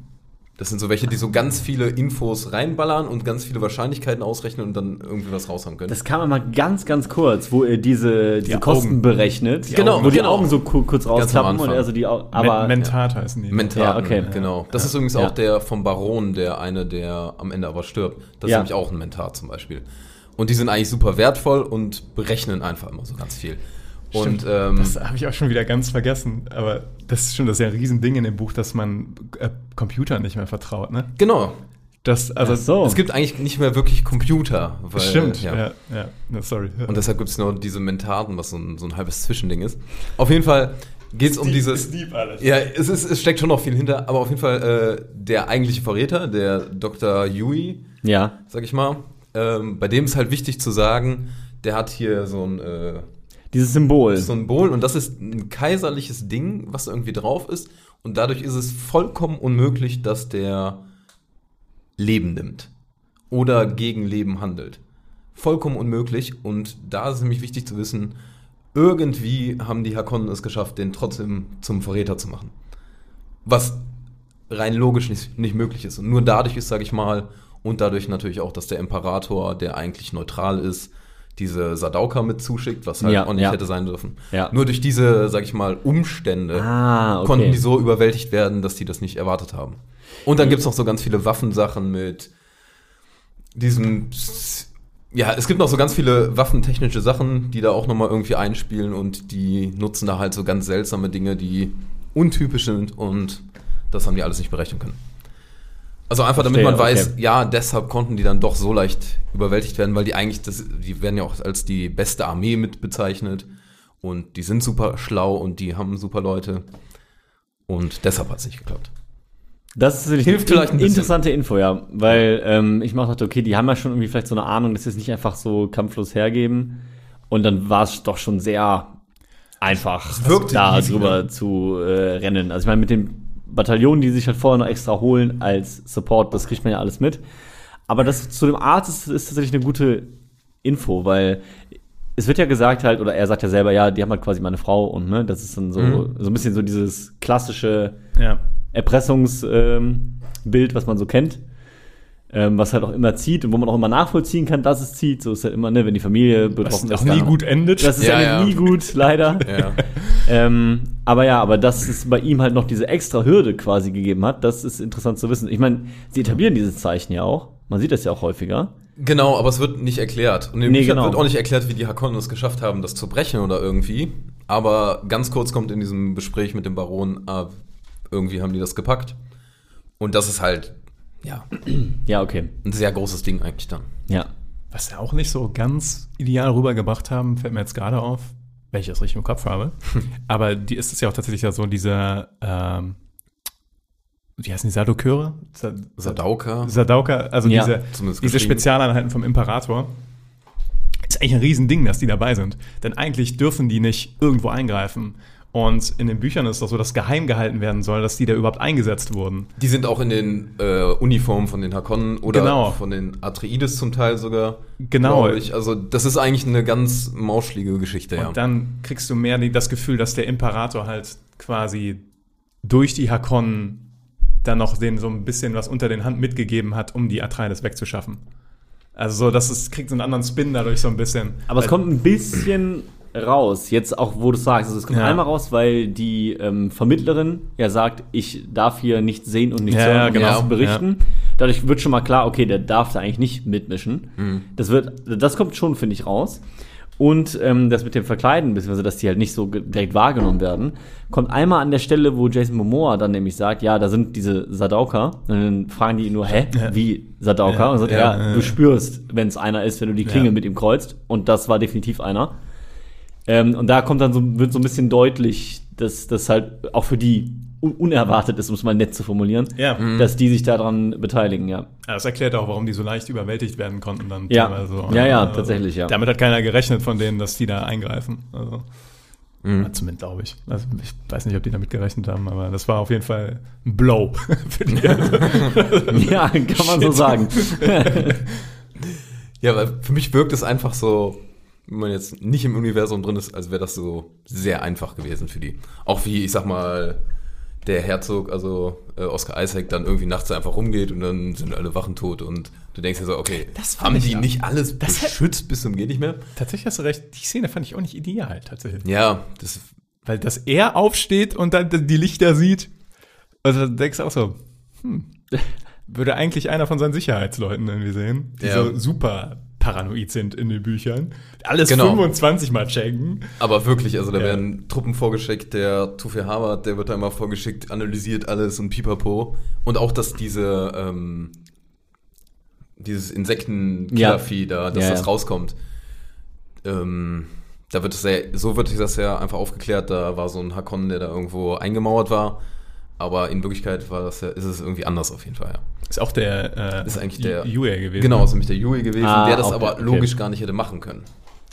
Das sind so welche, die so ganz viele Infos reinballern und ganz viele Wahrscheinlichkeiten ausrechnen und dann irgendwie was raushauen können. Das kam immer ganz, ganz kurz, wo er diese, diese Die Kosten Augen. berechnet, Genau, wo die genau. Augen so ku- kurz rausklappen und Anfang. er so die Augen, aber Men Mentat heißen die. Mental. Ja, okay. Genau. Das ist übrigens Ja. auch der vom Baron, der eine, der am Ende aber stirbt. Das Ja. ist nämlich auch ein Mentat zum Beispiel. Und die sind eigentlich super wertvoll und berechnen einfach immer so ganz viel. Und ähm, Das habe ich auch schon wieder ganz vergessen. Aber das ist schon das ja ein Riesending in dem Buch, dass man äh, Computern nicht mehr vertraut, ne? genau. Das, also, so. Es gibt eigentlich nicht mehr wirklich Computer. Weil, Stimmt, Ja. ja. ja, ja. Sorry. Und deshalb gibt es nur diese Mentaten, was so ein, so ein halbes Zwischending ist. Auf jeden Fall geht es um dieses. deep alles. Ja, es, ist, es steckt schon noch viel hinter, aber auf jeden Fall äh, der eigentliche Verräter, der Dr. Yui, ja, sag ich mal, ähm, bei dem ist halt wichtig zu sagen, der hat hier so ein äh, dieses Symbol. Symbol und das ist ein kaiserliches Ding, was irgendwie drauf ist und dadurch ist es vollkommen unmöglich, dass der Leben nimmt oder gegen Leben handelt. Vollkommen unmöglich und da ist es nämlich wichtig zu wissen, irgendwie haben die Hakonnen es geschafft, den trotzdem zum Verräter zu machen. Was rein logisch nicht, nicht möglich ist. Und nur dadurch ist, sage ich mal, und dadurch natürlich auch, dass der Imperator, der eigentlich neutral ist, diese Sadauka mit zuschickt, was halt Ja, auch nicht ja. hätte sein dürfen. Ja. Nur durch diese, sag ich mal, Umstände Ah, okay. konnten die so überwältigt werden, dass die das nicht erwartet haben. Und dann gibt's noch so ganz viele Waffensachen mit diesem ja, es gibt noch so ganz viele waffentechnische Sachen, die da auch nochmal irgendwie einspielen und die nutzen da halt so ganz seltsame Dinge, die untypisch sind und das haben die alles nicht berechnen können. Also einfach damit man weiß, okay. ja, deshalb konnten die dann doch so leicht überwältigt werden, weil die eigentlich, das, die werden ja auch als die beste Armee mit bezeichnet und die sind super schlau und die haben super Leute und deshalb hat es nicht geklappt. Das ist natürlich Hilft vielleicht ein bisschen. interessante Info, ja. Weil ähm, ich mache dachte, okay, die haben ja schon irgendwie vielleicht so eine Ahnung, dass sie es nicht einfach so kampflos hergeben. Und dann war es doch schon sehr einfach, wirkte da easy, drüber ne? zu äh, rennen. Also ich meine, mit den Bataillonen, die sich halt vorher noch extra holen als Support, das kriegt man ja alles mit. Aber das zu dem Arzt ist, ist tatsächlich eine gute Info, weil es wird ja gesagt halt, oder er sagt ja selber, ja, die haben halt quasi meine Frau und ne, das ist dann so, Mhm. so ein bisschen so dieses klassische Ja. Erpressungsbild, ähm, was man so kennt, ähm, was halt auch immer zieht und wo man auch immer nachvollziehen kann, dass es zieht. So ist halt immer, ne, wenn die Familie Was betroffen auch ist. nie dann- gut endet. Das ist Ja, ja, nie gut, leider. Ja. ähm, aber ja, aber dass es bei ihm halt noch diese extra Hürde quasi gegeben hat, das ist interessant zu wissen. Ich meine, sie etablieren dieses Zeichen ja auch. Man sieht das ja auch häufiger. Genau, aber es wird nicht erklärt. Und im Nee, genau. wird auch nicht erklärt, wie die Hakonnen es geschafft haben, das zu brechen oder irgendwie. Aber ganz kurz kommt in diesem Gespräch mit dem Baron, ah, irgendwie haben die das gepackt. Und das ist halt, ja, Ja, okay. ein sehr großes Ding eigentlich dann. Ja. Was sie auch nicht so ganz ideal rübergebracht haben, fällt mir jetzt gerade auf, wenn ich das richtig im Kopf habe. Aber die ist es ja auch tatsächlich ja so, dieser, ähm, wie heißen die, Sadoköre? Sa- Sadauka. Sadauka, also Ja, diese, diese. Spezialeinheiten vom Imperator. Ist eigentlich ein Riesending, dass die dabei sind. Denn eigentlich dürfen die nicht irgendwo eingreifen. Und in den Büchern ist doch so, dass geheim gehalten werden soll, dass die da überhaupt eingesetzt wurden. Die sind auch in den äh, Uniformen von den Hakonnen oder Genau. von den Atreides zum Teil sogar. Genau. Ich. Also das ist eigentlich eine ganz mauschlige Geschichte, ja. Und dann kriegst du mehr das Gefühl, dass der Imperator halt quasi durch die Hakonnen dann noch denen so ein bisschen was unter den Hand mitgegeben hat, um die Atreides wegzuschaffen. Also so, dass es kriegt so einen anderen Spin dadurch so ein bisschen. Aber es kommt ein bisschen raus. Jetzt auch, wo du sagst, also es kommt Ja. einmal raus, weil die ähm, Vermittlerin ja sagt, ich darf hier nicht sehen und nicht Ja, hören ja, und genau. nichts berichten. Dadurch wird schon mal klar, okay, der darf da eigentlich nicht mitmischen. Mhm. Das wird, das kommt schon, finde ich, raus. Und ähm, das mit dem Verkleiden, beziehungsweise dass die halt nicht so direkt wahrgenommen werden, kommt einmal an der Stelle, wo Jason Momoa dann nämlich sagt, ja, da sind diese Sadauker. Und dann fragen die ihn nur, hä, wie Sadauker? Ja, und sagt, ja, ja, ja, du ja. spürst, wenn es einer ist, wenn du die Klinge Ja. mit ihm kreuzt. Und das war definitiv einer. Ähm, und da kommt dann so, wird so ein bisschen deutlich, dass das halt auch für die un unerwartet ist, um es mal nett zu formulieren, Ja. dass die sich daran beteiligen, ja. Ja, Das erklärt auch, warum die so leicht überwältigt werden konnten dann. Ja. teilweise. Ja, ja, Also, tatsächlich, ja. Damit hat keiner gerechnet von denen, dass die da eingreifen. Also, Mhm. ja, zumindest glaube ich. Also, ich weiß nicht, ob die damit gerechnet haben, aber das war auf jeden Fall ein Blow für die. Ja, kann man so Shit. sagen. Ja, weil für mich wirkt es einfach so, wenn man jetzt nicht im Universum drin ist, als wäre das so sehr einfach gewesen für die. Auch wie, ich sag mal, der Herzog, also äh, Oscar Isaac, dann irgendwie nachts einfach rumgeht und dann sind alle Wachen tot und du denkst dir so, okay, haben die ja. nicht alles Das beschützt bis zum geht nicht mehr? Tatsächlich hast du recht, die Szene fand ich auch nicht ideal, tatsächlich. Ja, das Weil dass er aufsteht und dann die Lichter sieht, also denkst du auch so, hm, würde eigentlich einer von seinen Sicherheitsleuten irgendwie sehen, die Ja. so super paranoid sind in den Büchern. Alles Genau. 25 Mal checken. Aber wirklich, also da Ja. werden Truppen vorgeschickt, der Tufi Harvard, der wird da immer vorgeschickt, analysiert alles und pipapo. Und auch, dass diese, ähm, dieses Insektenkillervieh da, dass Ja, das ja. rauskommt. Ähm, da wird es sehr, so wird das ja einfach aufgeklärt, da war so ein Hakon, der da irgendwo eingemauert war. Aber in Wirklichkeit war das ja, ist es irgendwie anders auf jeden Fall, ja. Ist auch der, äh, Ist eigentlich der- Yue gewesen. Genau, ist nämlich der Yui gewesen, Ah, der das okay, aber okay. logisch gar nicht hätte machen können.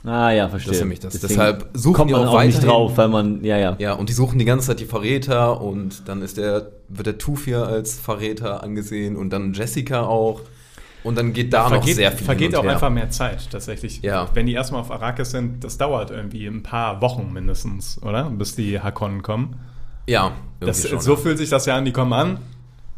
Ah ja, verstehe. Das ist nämlich das. Deswegen Deshalb suchen kommt die man auch auch nicht drauf, weil man, ja, ja. Ja, und die suchen die ganze Zeit die Verräter und dann ist der, wird der Tufir als Verräter angesehen und dann Jessica auch. Und dann geht da noch Vergeht, sehr viel vergeht hin und auch her. einfach mehr Zeit, tatsächlich. Ja. Wenn die erstmal auf Arrakis sind, das dauert irgendwie ein paar Wochen mindestens, oder? Bis die Hakonnen kommen. Ja, Das, schon, so ja. fühlt sich das ja an, die kommen an.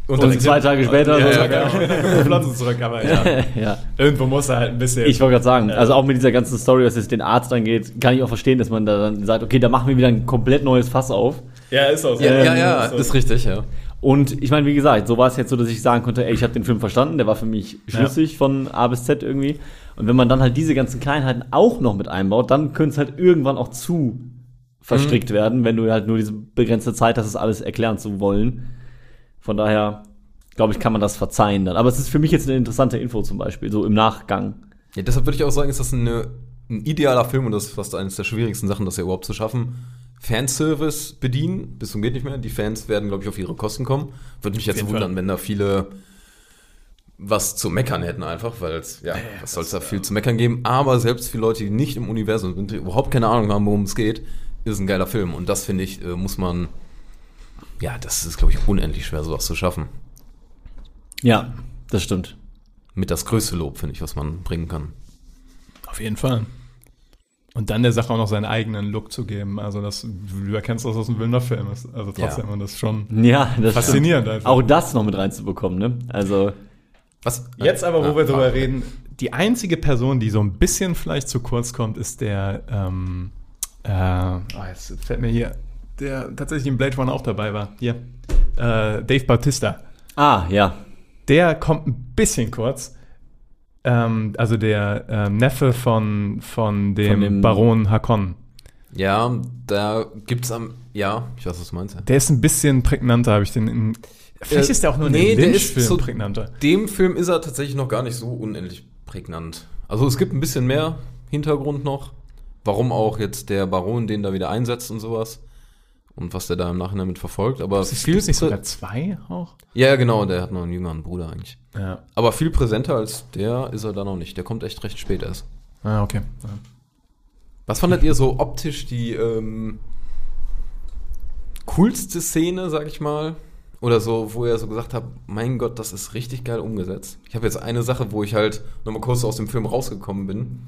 Und dann zwei Tage später Ja, so- ja, genau. Flotzen zurück, aber ja. ja. Irgendwo muss er halt ein bisschen. Ich wollte gerade sagen, Ja. also auch mit dieser ganzen Story, was jetzt den Arzt angeht, kann ich auch verstehen, dass man da dann sagt, okay, da machen wir wieder ein komplett neues Fass auf. ja, ist auch so. Ja, ja, Ähm, ja, so. ist richtig, ja. Und ich meine, wie gesagt, so war es jetzt so, dass ich sagen konnte, ey, ich habe den Film verstanden, der war für mich schlüssig von A bis Z irgendwie. Und wenn man dann halt diese ganzen Kleinheiten auch noch mit einbaut, dann könnte es halt irgendwann auch zu verstrickt werden, wenn du halt nur diese begrenzte Zeit hast, das alles erklären zu wollen. Von daher, glaube ich, kann man das verzeihen dann. Aber es ist für mich jetzt eine interessante Info zum Beispiel, so im Nachgang. ja. Deshalb würde ich auch sagen, ist das eine, ein idealer Film und das ist fast eines der schwierigsten Sachen, das ja überhaupt zu schaffen. Fanservice bedienen, bis zum geht nicht mehr. Die Fans werden, glaube ich, auf ihre Kosten kommen. Würde mich jetzt jeden wundern, Fall. wenn da viele was zu meckern hätten einfach, weil es, ja, was soll es da viel zu meckern geben. Aber selbst für Leute, die nicht im Universum sind, die überhaupt keine Ahnung haben, worum es geht, ist ein geiler Film. Und das, finde ich, äh, muss man, ja, das ist, glaube ich, unendlich schwer, sowas zu schaffen. Ja, das stimmt. Mit das größte Lob, finde ich, was man bringen kann. Auf jeden Fall. Und dann der Sache auch noch seinen eigenen Look zu geben. Also, das, du erkennst das aus dem Wilder-Film. ist. Also, trotzdem, Ja. das ist schon Ja, das faszinierend einfach. Auch das noch mit reinzubekommen, ne? Also, Was? Jetzt aber, wo Ah, wir drüber ah, reden, die einzige Person, die so ein bisschen vielleicht zu kurz kommt, ist der, ähm, äh, oh, jetzt fällt mir hier, der tatsächlich in Blade Runner auch dabei war. Hier, äh, Dave Bautista. ah, ja. Der kommt ein bisschen kurz. Ähm, also der ähm, Neffe von, von, dem Von dem- Baron Hakon. Ja, da gibt's am, ja, ich weiß, was du meinst. Der ist ein bisschen prägnanter, habe ich den in, Vielleicht Äh, ist der auch nur in nee, der ist Lynch-Film so- prägnanter. Dem Film ist er tatsächlich noch gar nicht so unendlich prägnant. Also es gibt ein bisschen mehr Hintergrund noch, warum auch jetzt der Baron den da wieder einsetzt und sowas. Und was der da im Nachhinein mit verfolgt. Aber Ist viel nicht sogar zwei auch? Ja, genau, der hat noch einen jüngeren Bruder eigentlich. Ja. Aber viel präsenter als der ist er da noch nicht. Der kommt echt recht spät erst. Ah, okay. Ja. Was fandet ihr so optisch die ähm, coolste Szene, sag ich mal? Oder so, wo ihr so gesagt habt, mein Gott, das ist richtig geil umgesetzt. Ich habe jetzt eine Sache, wo ich halt nochmal kurz aus dem Film rausgekommen bin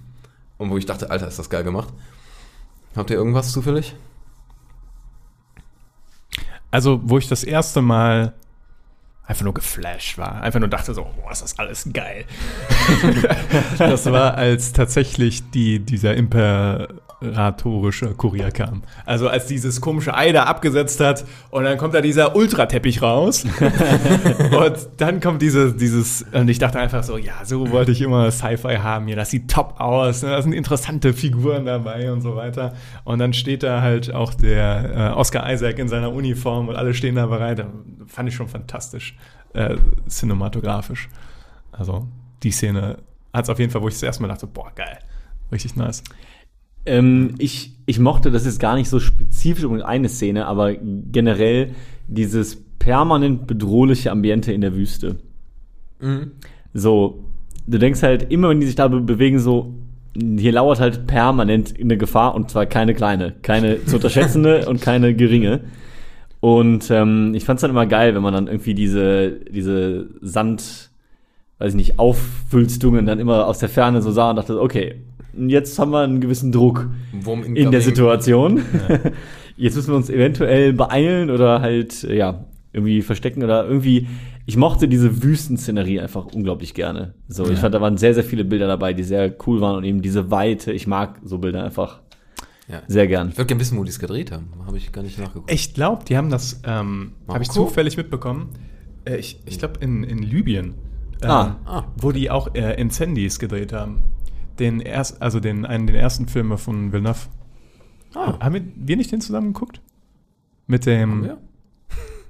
und wo ich dachte, Alter, ist das geil gemacht. Habt ihr irgendwas zufällig? Also, wo ich das erste Mal, einfach nur geflasht war. Einfach nur dachte so, boah, ist das alles geil. das war, als tatsächlich die, dieser imperatorische Kurier kam. Also als dieses komische Ei da abgesetzt hat und dann kommt da dieser Ultrateppich raus. und dann kommt diese, dieses, und ich dachte einfach so, ja, so wollte ich immer Sci-Fi haben hier. Das sieht top aus, ne? da sind interessante Figuren dabei und so weiter. Und dann steht da halt auch der äh, Oscar Isaac in seiner Uniform und alle stehen da bereit. Fand ich schon fantastisch, äh, cinematografisch. Also die Szene hat es auf jeden Fall, wo ich das erste Mal dachte, boah, geil. Richtig nice. Ähm, ich, ich mochte das jetzt gar nicht so spezifisch um eine Szene, aber generell dieses permanent bedrohliche Ambiente in der Wüste. So, du denkst halt immer, wenn die sich da be bewegen, so, hier lauert halt permanent eine Gefahr und zwar keine kleine, keine zu unterschätzende und keine geringe. Und ähm, ich fand's dann immer geil, wenn man dann irgendwie diese, diese Sand, weiß ich nicht, Auffüllstungen dann immer aus der Ferne so sah und dachte, okay, jetzt haben wir einen gewissen Druck Wurm in der. Situation. Jetzt müssen wir uns eventuell beeilen oder halt, ja, irgendwie verstecken oder irgendwie. Ich mochte diese Wüstenszenerie einfach unglaublich gerne. So, ich fand, da waren sehr, sehr viele Bilder dabei, die sehr cool waren und eben diese Weite. Ich mag so Bilder einfach Ja. sehr gern. Ich würde gerne wissen, wo die es gedreht haben. Habe ich gar nicht nachgeguckt. Ich glaube, die haben das, ähm, habe ich zufällig mitbekommen. Äh, ich ich glaube, in, in Libyen. Ähm, Ah. Ah. Wo die auch äh, Incendies gedreht haben. Den erst, also den, einen, den ersten Film von Villeneuve. Ah. Haben wir, wir nicht den zusammen geguckt? Mit dem,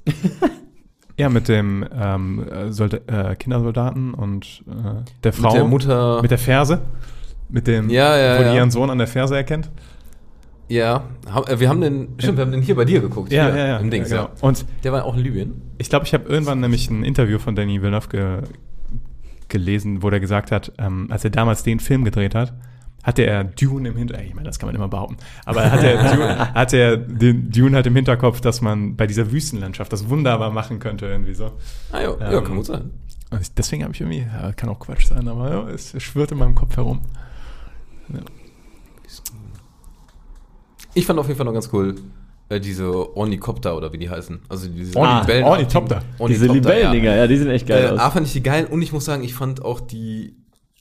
Ja. mit dem ähm, äh, Solda äh, Kindersoldaten und äh, der Frau. Mit der Mutter. Mit der Ferse. Mit dem, Ja, ja, wo die ja. ihren Sohn an der Ferse erkennt. ja. Äh, Wir haben den. Stimmt, wir haben den hier bei dir geguckt. Ja, hier, ja, ja. Im Dings, ja. genau. Und Der war auch in Libyen. Ich glaube, ich habe irgendwann nämlich ein Interview von Danny Villeneuve ge gelesen, wo der gesagt hat, ähm, als er damals den Film gedreht hat, hatte er Dune im Hinterkopf, ich meine, das kann man immer behaupten, aber hatte er, Dune, hatte er den Dune halt im Hinterkopf, dass man bei dieser Wüstenlandschaft das wunderbar machen könnte, irgendwie so. Ah, ja, ja Ähm, kann gut sein. Und ich, deswegen habe ich irgendwie, ja, kann auch Quatsch sein, aber ja, es schwirrt in meinem Kopf herum. Ich fand auf jeden Fall noch ganz cool, äh, diese Ornikopter oder wie die heißen. Also diese Orni- Libellen- Ornithopter. Diese Libellendinger, ja. die sehen echt geil Äh, aus. A fand ich die geil und ich muss sagen, ich fand auch die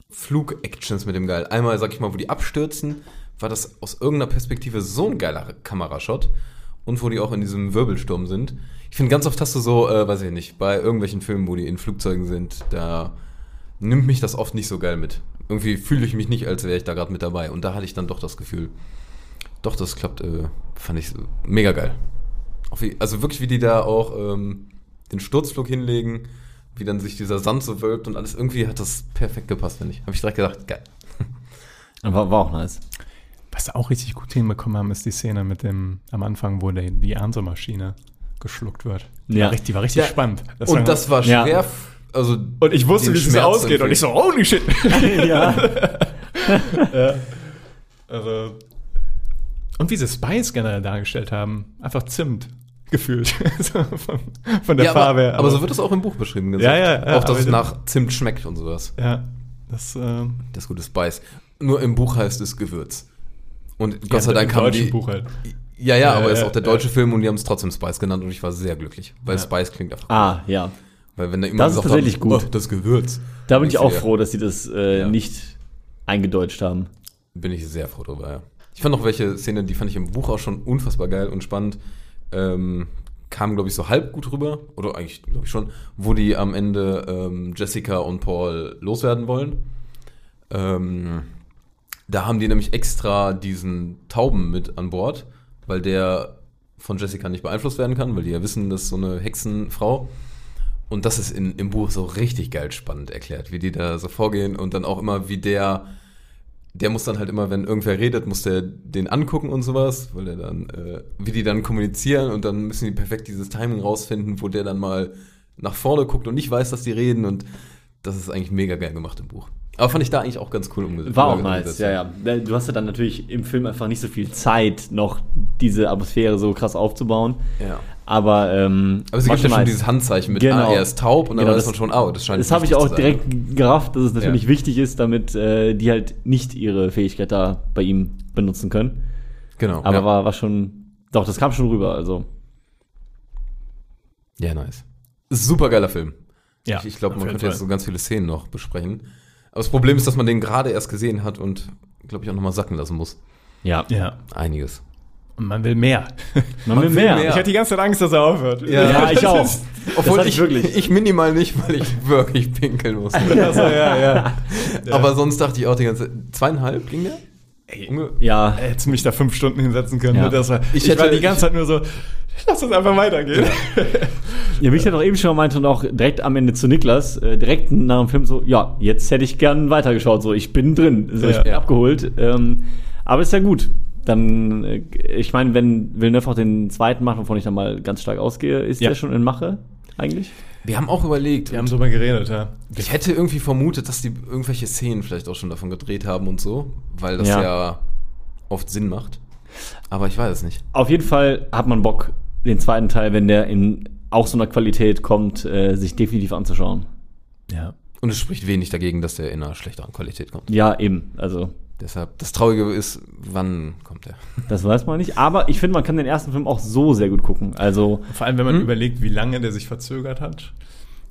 Flug-Actions mit dem geil. Einmal, sag ich mal, wo die abstürzen, war das aus irgendeiner Perspektive so ein geiler Kamerashot. Und wo die auch in diesem Wirbelsturm sind. Ich finde, ganz oft hast du so, äh, weiß ich nicht, bei irgendwelchen Filmen, wo die in Flugzeugen sind, da nimmt mich das oft nicht so geil mit. Irgendwie fühle ich mich nicht, als wäre ich da gerade mit dabei. Und da hatte ich dann doch das Gefühl, doch, das klappt, äh, fand ich mega geil. Auch wie, also wirklich, wie die da auch ähm, den Sturzflug hinlegen, wie dann sich dieser Sand so wölbt und alles. Irgendwie hat das perfekt gepasst, finde ich. Habe ich direkt gedacht, geil. War, war auch nice. Was sie auch richtig gut hinbekommen haben, ist die Szene mit dem, am Anfang, wo der, die Ernte-Maschine geschluckt wird. Die Ja. war richtig, die war richtig Ja. spannend. und das war Ja. schwer, also und ich wusste, wie es ausgeht. Und ich so, holy shit. ja. Also. Und wie sie Spice generell dargestellt haben. Einfach Zimt gefühlt. so von, von der ja, Farbe aber, aber so wird es auch im Buch beschrieben. Ja, ja, ja, Auch, dass es nach Zimt schmeckt und sowas. Ja. Das, ähm, Das gute Spice. Nur im Buch heißt es Gewürz. Und Gott ja, sei Dank im haben die. Buch halt. Ja, ja, aber es ist auch der ja. deutsche Film und die haben es trotzdem Spice genannt und ich war sehr glücklich. Weil Ja. Spice klingt einfach. Ah, ja. Weil wenn da immer Das ist tatsächlich gut. oh, das Gewürz. Da bin ich auch dir, froh, dass sie das äh, Ja. nicht eingedeutscht haben. Bin ich sehr froh drüber, ja. Ich fand noch welche Szenen, die fand ich im Buch auch schon unfassbar geil und spannend. Ähm, kamen, glaube ich, so halb gut rüber. Oder eigentlich, glaube ich schon, wo die am Ende ähm, Jessica und Paul loswerden wollen. Ähm, da haben die nämlich extra diesen Tauben mit an Bord, weil der von Jessica nicht beeinflusst werden kann, weil die ja wissen, das ist so eine Hexenfrau. Und das ist in, im Buch so richtig geil spannend erklärt, wie die da so vorgehen und dann auch immer, wie der, der muss dann halt immer, wenn irgendwer redet, muss der den angucken und sowas, weil er dann, äh, wie die dann kommunizieren und dann müssen die perfekt dieses Timing rausfinden, wo der dann mal nach vorne guckt und nicht weiß, dass die reden und das ist eigentlich mega geil gemacht im Buch. Aber fand ich da eigentlich auch ganz cool umgesetzt. War auch nice, ja, ja. Du hast ja dann natürlich im Film einfach nicht so viel Zeit, noch diese Atmosphäre so krass aufzubauen. Ja. Aber, ähm, Aber sie gibt ja schon dieses Handzeichen mit, Genau. ah, er ist taub und dann Genau, weiß das- man schon, oh, das scheint Das habe ich auch direkt gerafft, dass es natürlich Ja. wichtig ist, damit äh, die halt nicht ihre Fähigkeit da bei ihm benutzen können. Genau. Aber ja. war, war schon, doch, das kam schon rüber, also. Ja, nice. Super geiler Film. Ja, ich ich glaube, man könnte jetzt Fall. so ganz viele Szenen noch besprechen. Aber das Problem ist, dass man den gerade erst gesehen hat und, glaube ich, auch nochmal sacken lassen muss. Ja. Ja. Einiges. Und man will mehr. Man will will mehr. mehr. Ich hatte die ganze Zeit Angst, dass er aufhört. Ja, ich Das auch. ist- Obwohl ich, ich wirklich. ich minimal nicht, weil ich wirklich pinkeln musste. Also, ja, ja. Aber sonst dachte ich auch die ganze Zeit, zweieinhalb ging der? Ey, Unge- Ja. hättest du mich da fünf Stunden hinsetzen können. Ja. Das war, ich, Ich hätte- war die ganze Zeit nur so, lass uns einfach weitergehen. Ja, wie ich ja doch eben schon mal meinte und auch direkt am Ende zu Niklas, äh, direkt nach dem Film so, ja, jetzt hätte ich gern weitergeschaut, so, ich bin drin, so, ich Ja. bin Ja. abgeholt. Ähm, aber ist ja gut. Dann, äh, ich meine, wenn Villeneuve auch den zweiten macht, wovon ich dann mal ganz stark ausgehe, ist Ja. der schon in Mache eigentlich? Wir haben auch überlegt, Wir haben drüber geredet, ja. ich hätte irgendwie vermutet, dass die irgendwelche Szenen vielleicht auch schon davon gedreht haben und so, weil das Ja. ja, oft Sinn macht. Aber ich weiß es nicht. Auf jeden Fall hat man Bock, den zweiten Teil, wenn der in auch so einer Qualität kommt, äh, sich definitiv anzuschauen. Ja. Und es spricht wenig dagegen, dass der in einer schlechteren Qualität kommt. Ja, eben. Also, Deshalb, das Traurige ist, wann kommt der? das weiß man nicht. Aber ich finde, man kann den ersten Film auch so sehr gut gucken. Also, Vor allem, wenn man Hm? überlegt, wie lange der sich verzögert hat.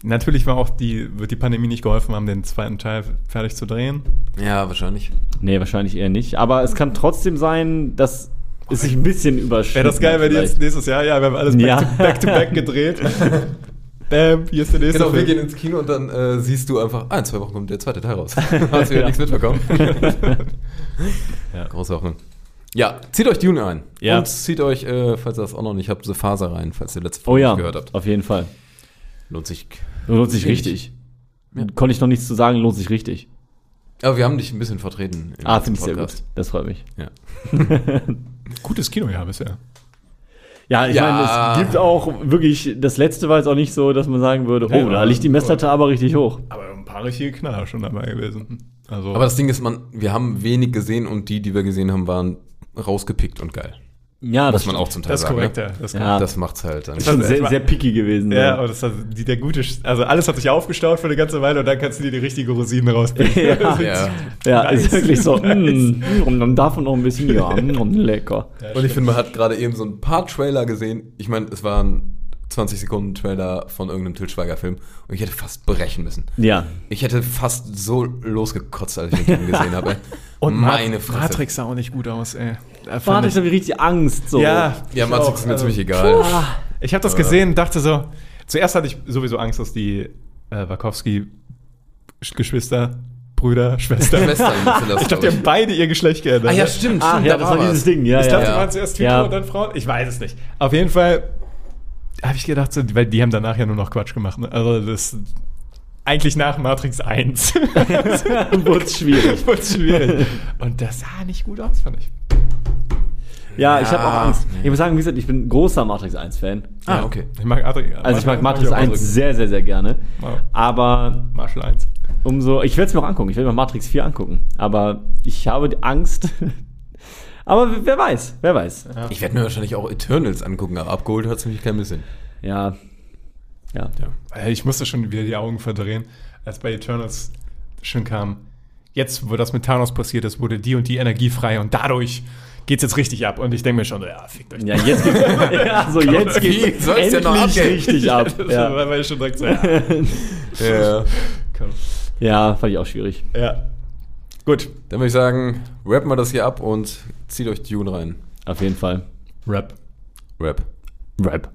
Natürlich war auch die, wird die Pandemie nicht geholfen haben, den zweiten Teil fertig zu drehen. Ja, wahrscheinlich. nee, wahrscheinlich eher nicht. Aber es kann trotzdem sein, dass es sich ein bisschen überschreitet. Wäre das geil, wenn die jetzt nächstes Jahr, ja, wir haben alles back, Ja. to, back to back gedreht. Bam, hier ist der nächste Genau, wir Film. gehen ins Kino und dann äh, siehst du einfach, ah, in zwei Wochen kommt der zweite Teil raus. Hast wieder Ja. nichts mitbekommen. Ja. Große Hoffnung. Ja, zieht euch Dune ein. Ja. Und zieht euch, äh, falls ihr das auch noch nicht habt, The Faser rein, falls ihr letzte Oh Folge ja, nicht gehört habt. auf jeden Fall. Lohnt sich. Lohnt sich ich. richtig. Ja. Konnte ich noch nichts zu sagen, lohnt sich richtig. Aber wir haben dich ein bisschen vertreten. im Ah, finde ich sehr gut. Das freut mich. Ja. Gutes Kinojahr bisher. Ja, ich Ja. meine, es gibt auch wirklich, das letzte war jetzt auch nicht so, dass man sagen würde, oh, Ja, da liegt die Messlatte aber richtig hoch. Aber ein paar richtige Knaller schon dabei gewesen. Also, Aber das Ding ist, man, wir haben wenig gesehen und die, die wir gesehen haben, waren rausgepickt und geil. Ja, Muss das man auch zum Teil das ist sagen. korrekt, ne? ja. Das ist Ja. korrekt. Das macht's halt dann. ist schon Das- sehr, das- sehr picky gewesen. Ja, aber das hat die, der gute, also alles hat sich aufgestaut für eine ganze Weile und dann kannst du dir die richtige Rosine rauspicken. Ja. Das ist- Ja. ja ist wirklich so, Nice. mm, und dann davon noch ein bisschen, ja, mm, lecker. Und ich finde, man hat gerade eben so ein paar Trailer gesehen. Ich meine, es waren 20 Sekunden Trailer von irgendeinem Til Schweiger-Film und ich hätte fast brechen müssen. Ja, Ich hätte fast so losgekotzt, als ich den Film gesehen habe. Und meine Fresse. Matrix sah auch nicht gut aus, ey. Warte, ich ich- habe richtig Angst. So. Ja, Ja, Matrix auch. ist mir Also, ziemlich egal. Ich habe das gesehen und dachte so, zuerst hatte ich sowieso Angst, dass die äh, Wachowski-Geschwister, Brüder, sind das, ich glaube, die haben beide ihr Geschlecht geändert. Ah ja, stimmt, Ah, stimmt. ja, da das war was. dieses Ding, ja, Ich ja. dachte, ja. die waren zuerst Typen Ja. und dann Frauen. Ich weiß es nicht. Auf jeden Fall habe ich gedacht, so, weil die haben danach ja nur noch Quatsch gemacht. Ne? Also das eigentlich nach Matrix 1 Wurde es schwierig. wurde schwierig. Und das sah nicht gut aus, fand ich. Ja, ich habe Ja, auch Angst. Ich muss sagen, wie gesagt, ich bin großer Matrix 1-Fan. Ah, okay. Ich mag Matrix, Also ich mag Matrix auch 1 drücken. sehr, sehr, sehr gerne. Aber Marshall 1. umso, ich werde es mir auch angucken. Ich werde mir Matrix 4 angucken. Aber ich habe Angst. aber wer weiß, wer weiß. Ich werde mir wahrscheinlich auch Eternals angucken, aber abgeholt hat es mich kein bisschen. Ja. Ja. Äh, Ich musste schon wieder die Augen verdrehen, als bei Eternals schon kam. Jetzt, wo das mit Thanos passiert ist, wurde die und die Energie frei und dadurch geht's jetzt richtig ab. Und ich denke mir schon, ja, fickt euch. Ja, jetzt geht's, ja, so jetzt geht's soll's denn noch endlich abgehen? richtig ab. Ja. weil ich schon direkt so, ja, Ja. komm. ja, fand ich auch schwierig. ja. Gut. Dann würde ich sagen, rappen wir das hier ab und zieht euch Dune rein. Auf jeden Fall. Rap. Rap. Rap.